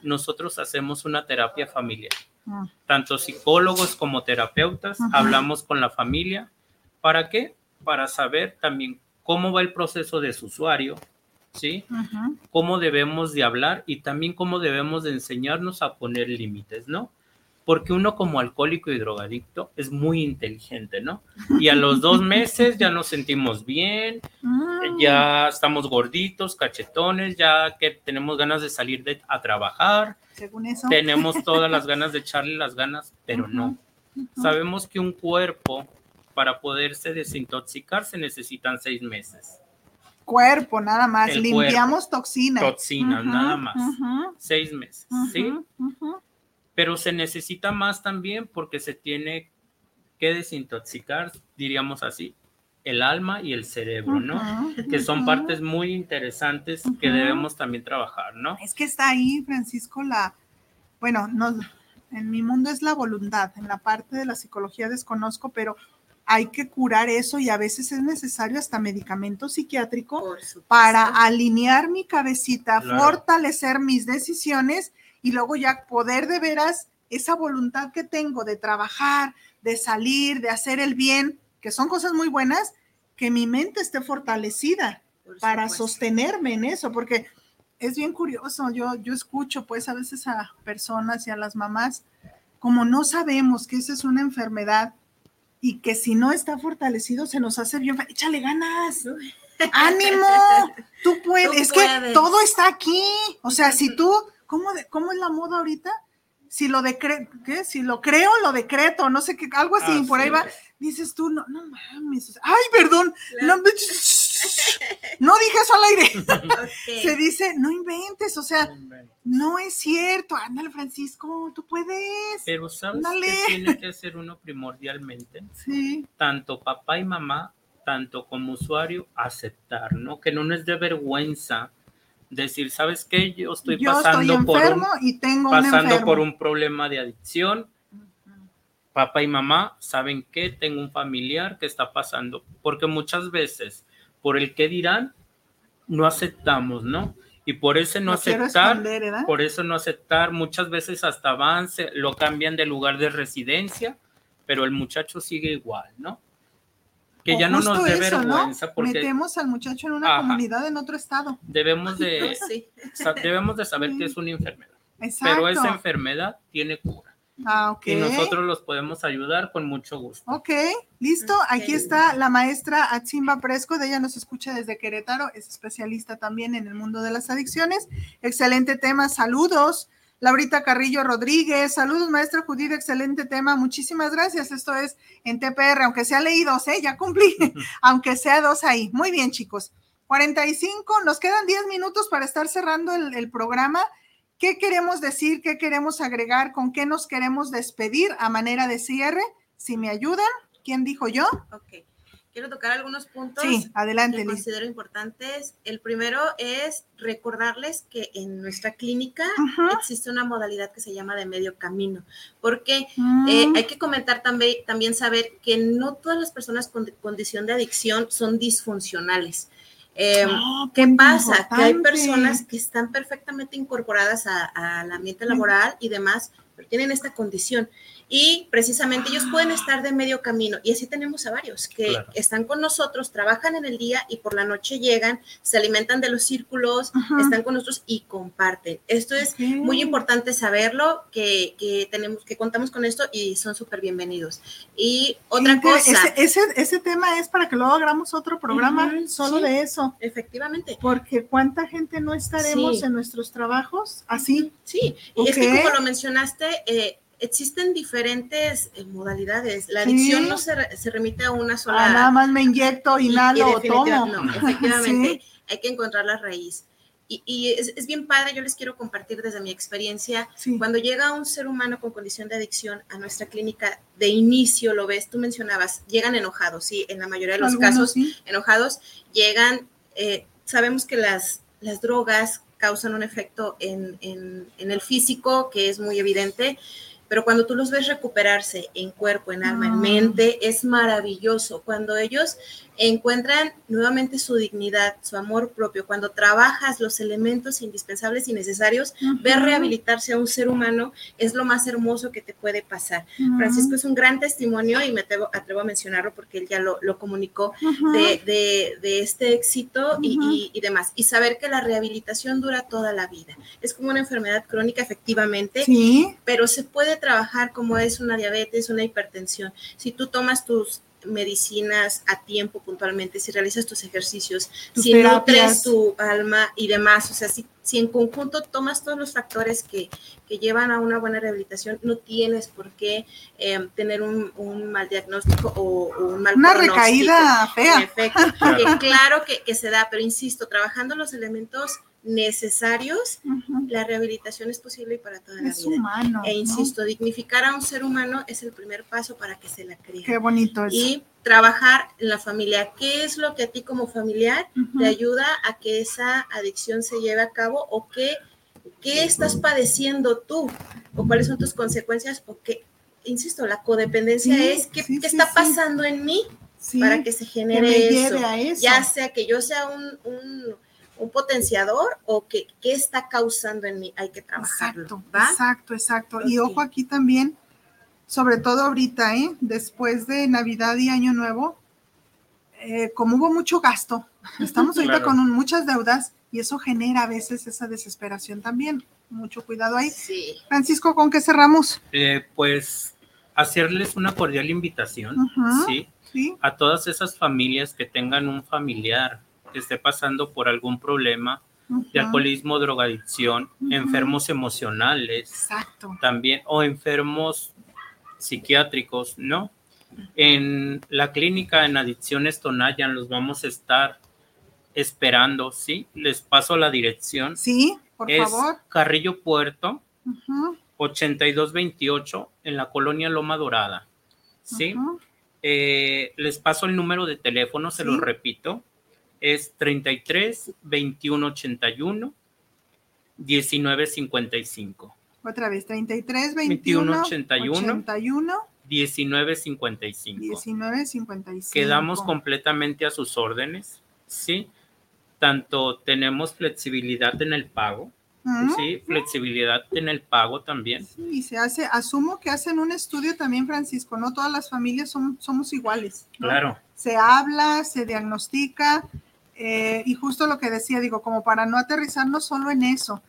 nosotros hacemos una terapia familiar. Ah. Tanto psicólogos como terapeutas hablamos con la familia. ¿Para qué? Para saber también cómo va el proceso de su usuario, ¿sí? Cómo debemos de hablar y también cómo debemos de enseñarnos a poner límites, ¿no? Porque uno como alcohólico y drogadicto es muy inteligente, ¿no? Y a los dos meses ya nos sentimos bien, ah. ya estamos gorditos, cachetones, ya que tenemos ganas de salir de, a trabajar. Según eso. Tenemos todas las ganas de echarle las ganas, pero no. Sabemos que un cuerpo para poderse desintoxicar se necesitan seis meses cuerpo, nada más. Limpiamos toxinas. Toxinas, nada más. Seis meses, ¿sí? pero se necesita más también porque se tiene que desintoxicar, diríamos así, el alma y el cerebro, ¿no? que son partes muy interesantes que debemos también trabajar, ¿no? Es que está ahí, Francisco, la, bueno, no, en mi mundo es la voluntad, en la parte de la psicología desconozco, pero hay que curar eso y a veces es necesario hasta medicamento psiquiátrico para alinear mi cabecita, fortalecer mis decisiones y luego ya poder de veras esa voluntad que tengo de trabajar, de salir, de hacer el bien, que son cosas muy buenas, que mi mente esté fortalecida para sostenerme en eso, porque es bien curioso, yo, yo escucho pues a veces a personas y a las mamás, como no sabemos que esa es una enfermedad y que si no está fortalecido se nos hace bien, échale ganas, ánimo, tú puedes, es que todo está aquí, o sea, si tú ¿cómo, ¿cómo es la moda ahorita? Si lo decreto, ¿qué? Si lo creo, lo decreto, no sé qué, algo así, por ahí va. Dices tú, no, no mames, ay, perdón, no, no, dije eso al aire. Se dice, no inventes, o sea, no, es cierto. Ándale, Francisco, tú puedes. Pero ¿sabes qué tiene que hacer uno primordialmente? Sí. Tanto papá y mamá, tanto como usuario, aceptar, ¿no? Que no nos dé vergüenza decir, ¿sabes qué? Yo estoy pasando, por, un, y tengo pasando por un problema de adicción. Papá y mamá saben que tengo un familiar que está pasando, porque muchas veces por el que dirán no aceptamos, ¿no? Y por eso no, aceptar, por eso no aceptar, muchas veces hasta avance, lo cambian de lugar de residencia, pero el muchacho sigue igual, ¿no? que ya no nos dé vergüenza porque metemos al muchacho en una comunidad en otro estado. Debemos de debemos de saber que es una enfermedad. Pero esa enfermedad tiene cura. Ah, Y nosotros los podemos ayudar con mucho gusto. Ok, listo. Aquí está la maestra Atzimba Presco, de ella nos escucha desde Querétaro, es especialista también en el mundo de las adicciones. Excelente tema, saludos. Laurita Carrillo Rodríguez, saludos maestra Judith, excelente tema, muchísimas gracias. Esto es en TPR, aunque sea leídos, ¿eh? ya cumplí, aunque sea dos ahí. Muy bien, chicos. 45, nos quedan 10 minutos para estar cerrando el, el programa. ¿Qué queremos decir? ¿Qué queremos agregar? ¿Con qué nos queremos despedir a manera de cierre? Si me ayudan, ¿quién dijo yo? Ok quiero tocar algunos puntos sí, adelante, que considero importantes. El primero es recordarles que en nuestra clínica existe una modalidad que se llama de medio camino, porque mm. eh, hay que comentar también, también saber que no todas las personas con condición de adicción son disfuncionales. Em, ah, ¿Qué pasa? Que hay personas que están perfectamente incorporadas al ambiente laboral y demás, pero tienen esta condición y precisamente ellos pueden estar de medio camino y así tenemos a varios que están con nosotros, trabajan en el día y por la noche llegan, se alimentan de los círculos, están con nosotros y comparten. Esto es muy importante saberlo, que, que, tenemos, que contamos con esto y son súper bienvenidos. Y otra cosa. Ese, ese, tema es para que luego hagamos otro programa solo de eso. Efectivamente. Porque cuánta gente no estaremos en nuestros trabajos así. Sí, y es que como lo mencionaste, eh, existen diferentes eh, modalidades. La adicción no se, remite a una sola. Ah, nada más me inyecto, inhalo o tomo. No, efectivamente, hay que encontrar la raíz. Y, es, bien padre, yo les quiero compartir desde mi experiencia, cuando llega un ser humano con condición de adicción a nuestra clínica, de inicio lo ves, tú mencionabas, llegan enojados, sí, en la mayoría de los casos, enojados, llegan, eh, sabemos que las, las drogas causan un efecto en, en, en el físico que es muy evidente, pero cuando tú los ves recuperarse en cuerpo, en alma, en ah. mente, es maravilloso. Cuando ellos encuentran nuevamente su dignidad, su amor propio, cuando trabajas los elementos indispensables y necesarios, ver rehabilitarse a un ser humano es lo más hermoso que te puede pasar. Francisco es un gran testimonio y me atrevo, a mencionarlo porque él ya lo, comunicó de, este éxito y, y, demás. Y saber que la rehabilitación dura toda la vida. Es como una enfermedad crónica, efectivamente, pero se puede trabajar como es una diabetes, una hipertensión. Si tú tomas tus medicinas a tiempo puntualmente, si realizas tus ejercicios, si nutres tu alma y demás, o sea, si, si en conjunto tomas todos los factores que, que, llevan a una buena rehabilitación, no tienes por qué eh, tener un, un, mal diagnóstico o, un mal Una recaída fea. claro que, que se da, pero insisto, trabajando los elementos necesarios, la rehabilitación es posible para toda la vida. humano. E insisto, dignificar a un ser humano es el primer paso para que se la crea. Qué bonito eso. Y trabajar en la familia. ¿Qué es lo que a ti como familiar te ayuda a que esa adicción se lleve a cabo o qué, qué estás padeciendo tú o cuáles son tus consecuencias o qué, insisto, la codependencia es qué, qué está pasando en mí para que se genere eso. Ya sea que yo sea un, un, un potenciador o que qué está causando en mí, hay que trabajarlo. Exacto, ¿va? exacto, exacto. Y ojo aquí también, sobre todo ahorita, ¿eh? después de Navidad y Año Nuevo, eh, como hubo mucho gasto, estamos ahorita Claro. con un- muchas deudas y eso genera a veces esa desesperación también. Mucho cuidado ahí. Sí. Francisco, ¿con qué cerramos? Eh, pues hacerles una cordial invitación. ¿sí? Sí. A todas esas familias que tengan un familiar esté pasando por algún problema de alcoholismo, drogadicción, enfermos emocionales, Exacto. también, o enfermos psiquiátricos, ¿no? En la clínica en adicciones Tonayan los vamos a estar esperando, ¿sí? Les paso la dirección. Sí, por es favor. Carrillo Puerto, Ujú, 8228 en la colonia Loma Dorada. ¿Sí? Eh, les paso el número de teléfono, se Sí. lo repito. Es 33 21 81 19 55. Otra vez, 33, 21, 21, 81. 81, 19 55. 19, 55. Quedamos completamente a sus órdenes, ¿sí? Tanto tenemos flexibilidad en el pago. ¿sí? Flexibilidad en el pago también. Y se hace, asumo que hacen un estudio también, Francisco, no todas las familias son, somos iguales. ¿no? Claro. Se habla, se diagnostica, eh, y justo lo que decía, digo, como para no aterrizarnos solo en eso.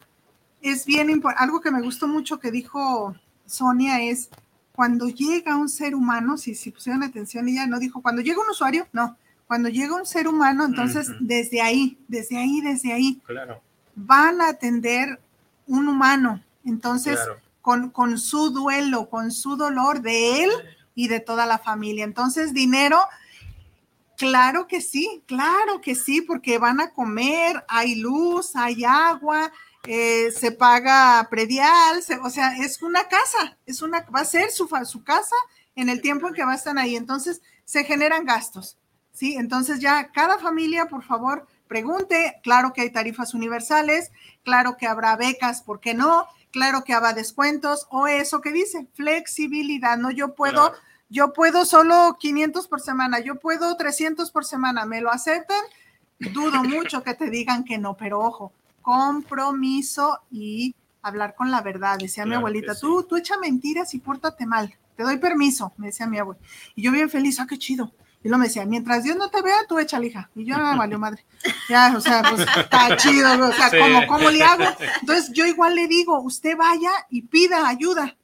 Es bien importante, algo que me gustó mucho que dijo Sonia es, cuando llega un ser humano, si, si pusieron atención, ella no dijo, cuando llega un usuario, no, cuando llega un ser humano, entonces desde ahí, desde ahí, desde ahí, Claro. van a atender un humano. Entonces, Claro. con, con su duelo, con su dolor de él y de toda la familia. Entonces, dinero, claro que sí, claro que sí, porque van a comer, hay luz, hay agua, eh, se paga predial, se- o sea, es una casa, es una, va a ser su, su casa en el tiempo en que va a estar ahí. Entonces, se generan gastos, ¿sí? Entonces, ya cada familia, por favor, pregunte. Claro que hay tarifas universales, claro que habrá becas, ¿por qué no? Claro que habrá descuentos o eso que dice, flexibilidad, ¿no? Yo puedo. Yo puedo solo 500 por semana, yo puedo 300 por semana, ¿me lo aceptan? Dudo mucho que te digan que no, pero ojo, compromiso y hablar con la verdad. Decía mi Claro abuelita, sí. tú, tú echa mentiras y pórtate mal. Te doy permiso, me decía mi abuela. Y yo bien feliz, ah, qué chido. Y luego me decía, mientras Dios no te vea, tú echa hija. Y yo, ah, valió madre. Ya, o sea, pues está chido, o sea, Sí. ¿cómo, ¿cómo le hago? Entonces yo igual le digo, usted vaya y pida ayuda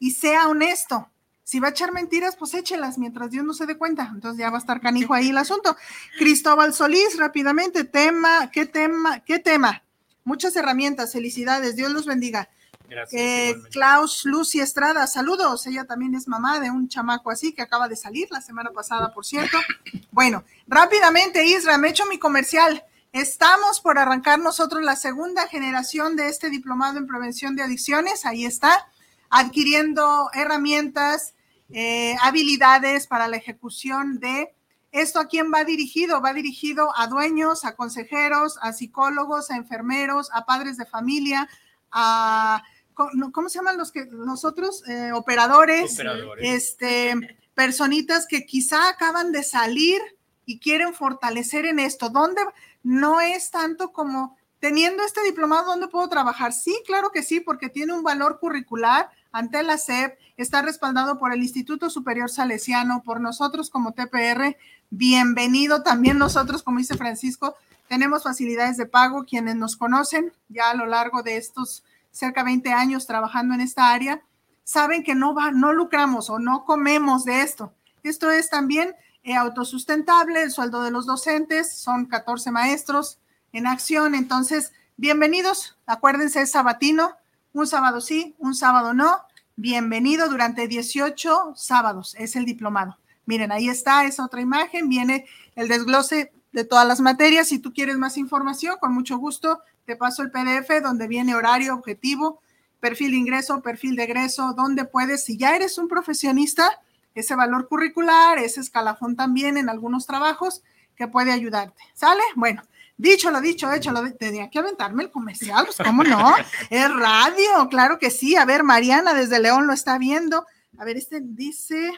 y sea honesto. Si va a echar mentiras, pues échelas mientras Dios no se dé cuenta. Entonces ya va a estar canijo ahí el asunto. Cristóbal Solís, rápidamente, tema, ¿qué tema? ¿Qué tema? Muchas herramientas, felicidades, Dios los bendiga. Gracias. Eh. Klaus Lucy Estrada, saludos. Ella también es mamá de un chamaco así que acaba de salir la semana pasada, por cierto. Bueno, rápidamente, Isra, me echo mi comercial. Estamos por arrancar nosotros la segunda generación de este diplomado en prevención de adicciones. Ahí está, adquiriendo herramientas, eh, habilidades para la ejecución de esto. ¿A quién va dirigido? Va dirigido a dueños, a consejeros, a psicólogos, a enfermeros, a padres de familia, a ¿cómo se llaman los que nosotros? Eh, operadores, Operadores. este, personitas que quizá acaban de salir y quieren fortalecer en esto. ¿Dónde no es tanto como teniendo este diplomado, dónde puedo trabajar? Sí, claro que sí, porque tiene un valor curricular ante la SEP, está respaldado por el Instituto Superior Salesiano, por nosotros como TPR. Bienvenido también nosotros, como dice Francisco, tenemos facilidades de pago. Quienes nos conocen ya a lo largo de estos cerca de 20 años trabajando en esta área, saben que no, va, no lucramos o no comemos de esto. Esto es también eh, autosustentable, el sueldo de los docentes, son 14 maestros en acción. Entonces, bienvenidos, acuérdense, es sabatino, un sábado sí, un sábado no. Bienvenido durante 18 sábados, es el diplomado. Miren, ahí está esa otra imagen, viene el desglose de todas las materias. Si tú quieres más información, con mucho gusto te paso el PDF donde viene horario, objetivo, perfil de ingreso, perfil de egreso, donde puedes, si ya eres un profesionista, ese valor curricular, ese escalafón también en algunos trabajos que puede ayudarte. ¿Sale? Bueno, dicho lo dicho, hecho lo tenía que aventarme el comercial, pues cómo no, es radio, claro que sí. A ver, Mariana desde León lo está viendo. A ver, este dice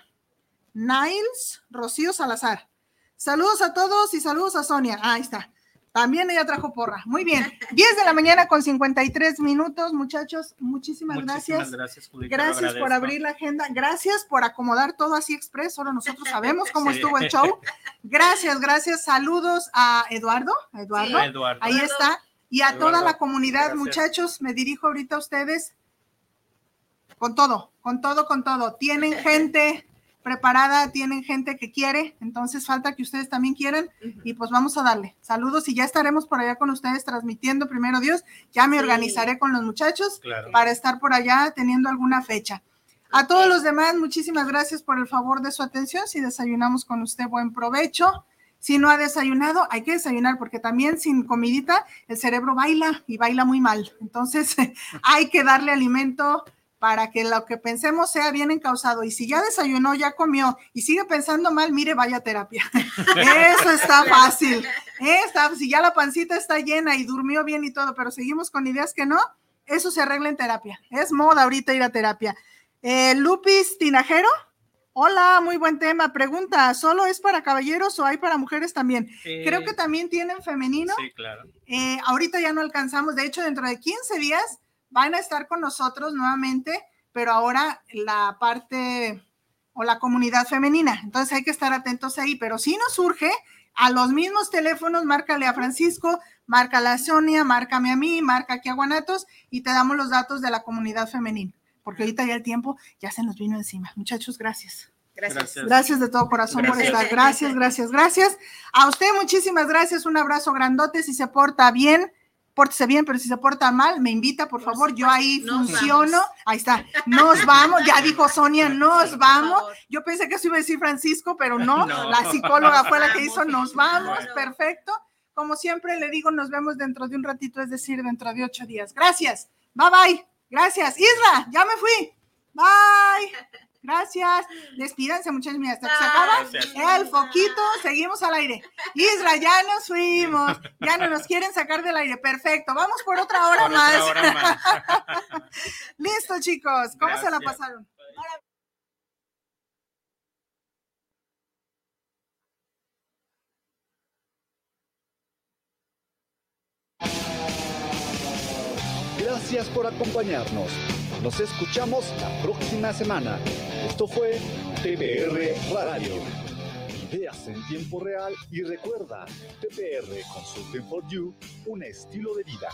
Niles Rocío Salazar. Saludos a todos y saludos a Sonia. Ah, ahí está. También ella trajo porra. Muy bien. 10 de la mañana con 53 minutos, muchachos. Muchísimas, Muchísimas gracias. Gracias, Gracias por abrir la agenda. Gracias por acomodar todo así expreso. Ahora nosotros sabemos cómo estuvo el show. Gracias, gracias. Saludos a Eduardo. Eduardo. Sí, Eduardo. Ahí está. Y a Eduardo, toda la comunidad, gracias. muchachos, me dirijo ahorita a ustedes con todo, con todo, con todo. Tienen gente preparada, tienen gente que quiere, entonces falta que ustedes también quieran y pues vamos a darle. Saludos y ya estaremos por allá con ustedes transmitiendo primero Dios. Ya me Sí. organizaré con los muchachos Claro. para estar por allá teniendo alguna fecha. A todos los demás, muchísimas gracias por el favor de su atención. Si desayunamos con usted, buen provecho. Si no ha desayunado, hay que desayunar porque también sin comidita el cerebro baila y baila muy mal. Entonces hay que darle alimento para que lo que pensemos sea bien encausado. Y si ya desayunó, ya comió y sigue pensando mal, mire, vaya a terapia. Eso está fácil. ¿eh? Está- si ya la pancita está llena y durmió bien y todo, pero seguimos con ideas que no, eso se arregla en terapia. Es moda ahorita ir a terapia. Eh, Lupis Tinajero. Hola, muy buen tema. Pregunta, ¿solo es para caballeros o hay para mujeres también? Creo Eh, que también tienen femenino. Sí, claro. Eh, ahorita ya no alcanzamos, de hecho, dentro de 15 días van a estar con nosotros nuevamente, pero ahora la parte o la comunidad femenina. Entonces hay que estar atentos ahí, pero si nos surge, a los mismos teléfonos, márcale a Francisco, márcale a Sonia, márcame a mí, marca aquí a Guanatos y te damos los datos de la comunidad femenina, porque ahorita ya el tiempo ya se nos vino encima. Muchachos, gracias. Gracias. Gracias de todo corazón por estar. Gracias, gracias, gracias. A usted muchísimas gracias. Un abrazo grandote. Si se porta bien, pórtese bien, pero si se porta mal, me invita, por, Por favor. Yo ahí. Nos funciono. vamos. Ahí está. Nos vamos. Ya dijo Sonia, nos vamos. Yo pensé que eso iba a decir Francisco, pero no. No. La psicóloga fue la que hizo nos vamos. Perfecto. Como siempre le digo, nos vemos dentro de un ratito, es decir, dentro de ocho días. Gracias. Bye bye. Gracias. Isra, ya me fui. Bye. Gracias. Despídanse, muchachos. Mira, hasta que se acaba Gracias. el foquito. Seguimos al aire. Isra, ya nos fuimos. Ya no nos quieren sacar del aire. Perfecto. Vamos por otra hora Por más. otra hora más. Listo, chicos. ¿Cómo se la pasaron? Gracias por acompañarnos. Nos escuchamos la próxima semana. Esto fue TPR Radio. Ideas en tiempo real y recuerda, TPR Consulting for You, un estilo de vida.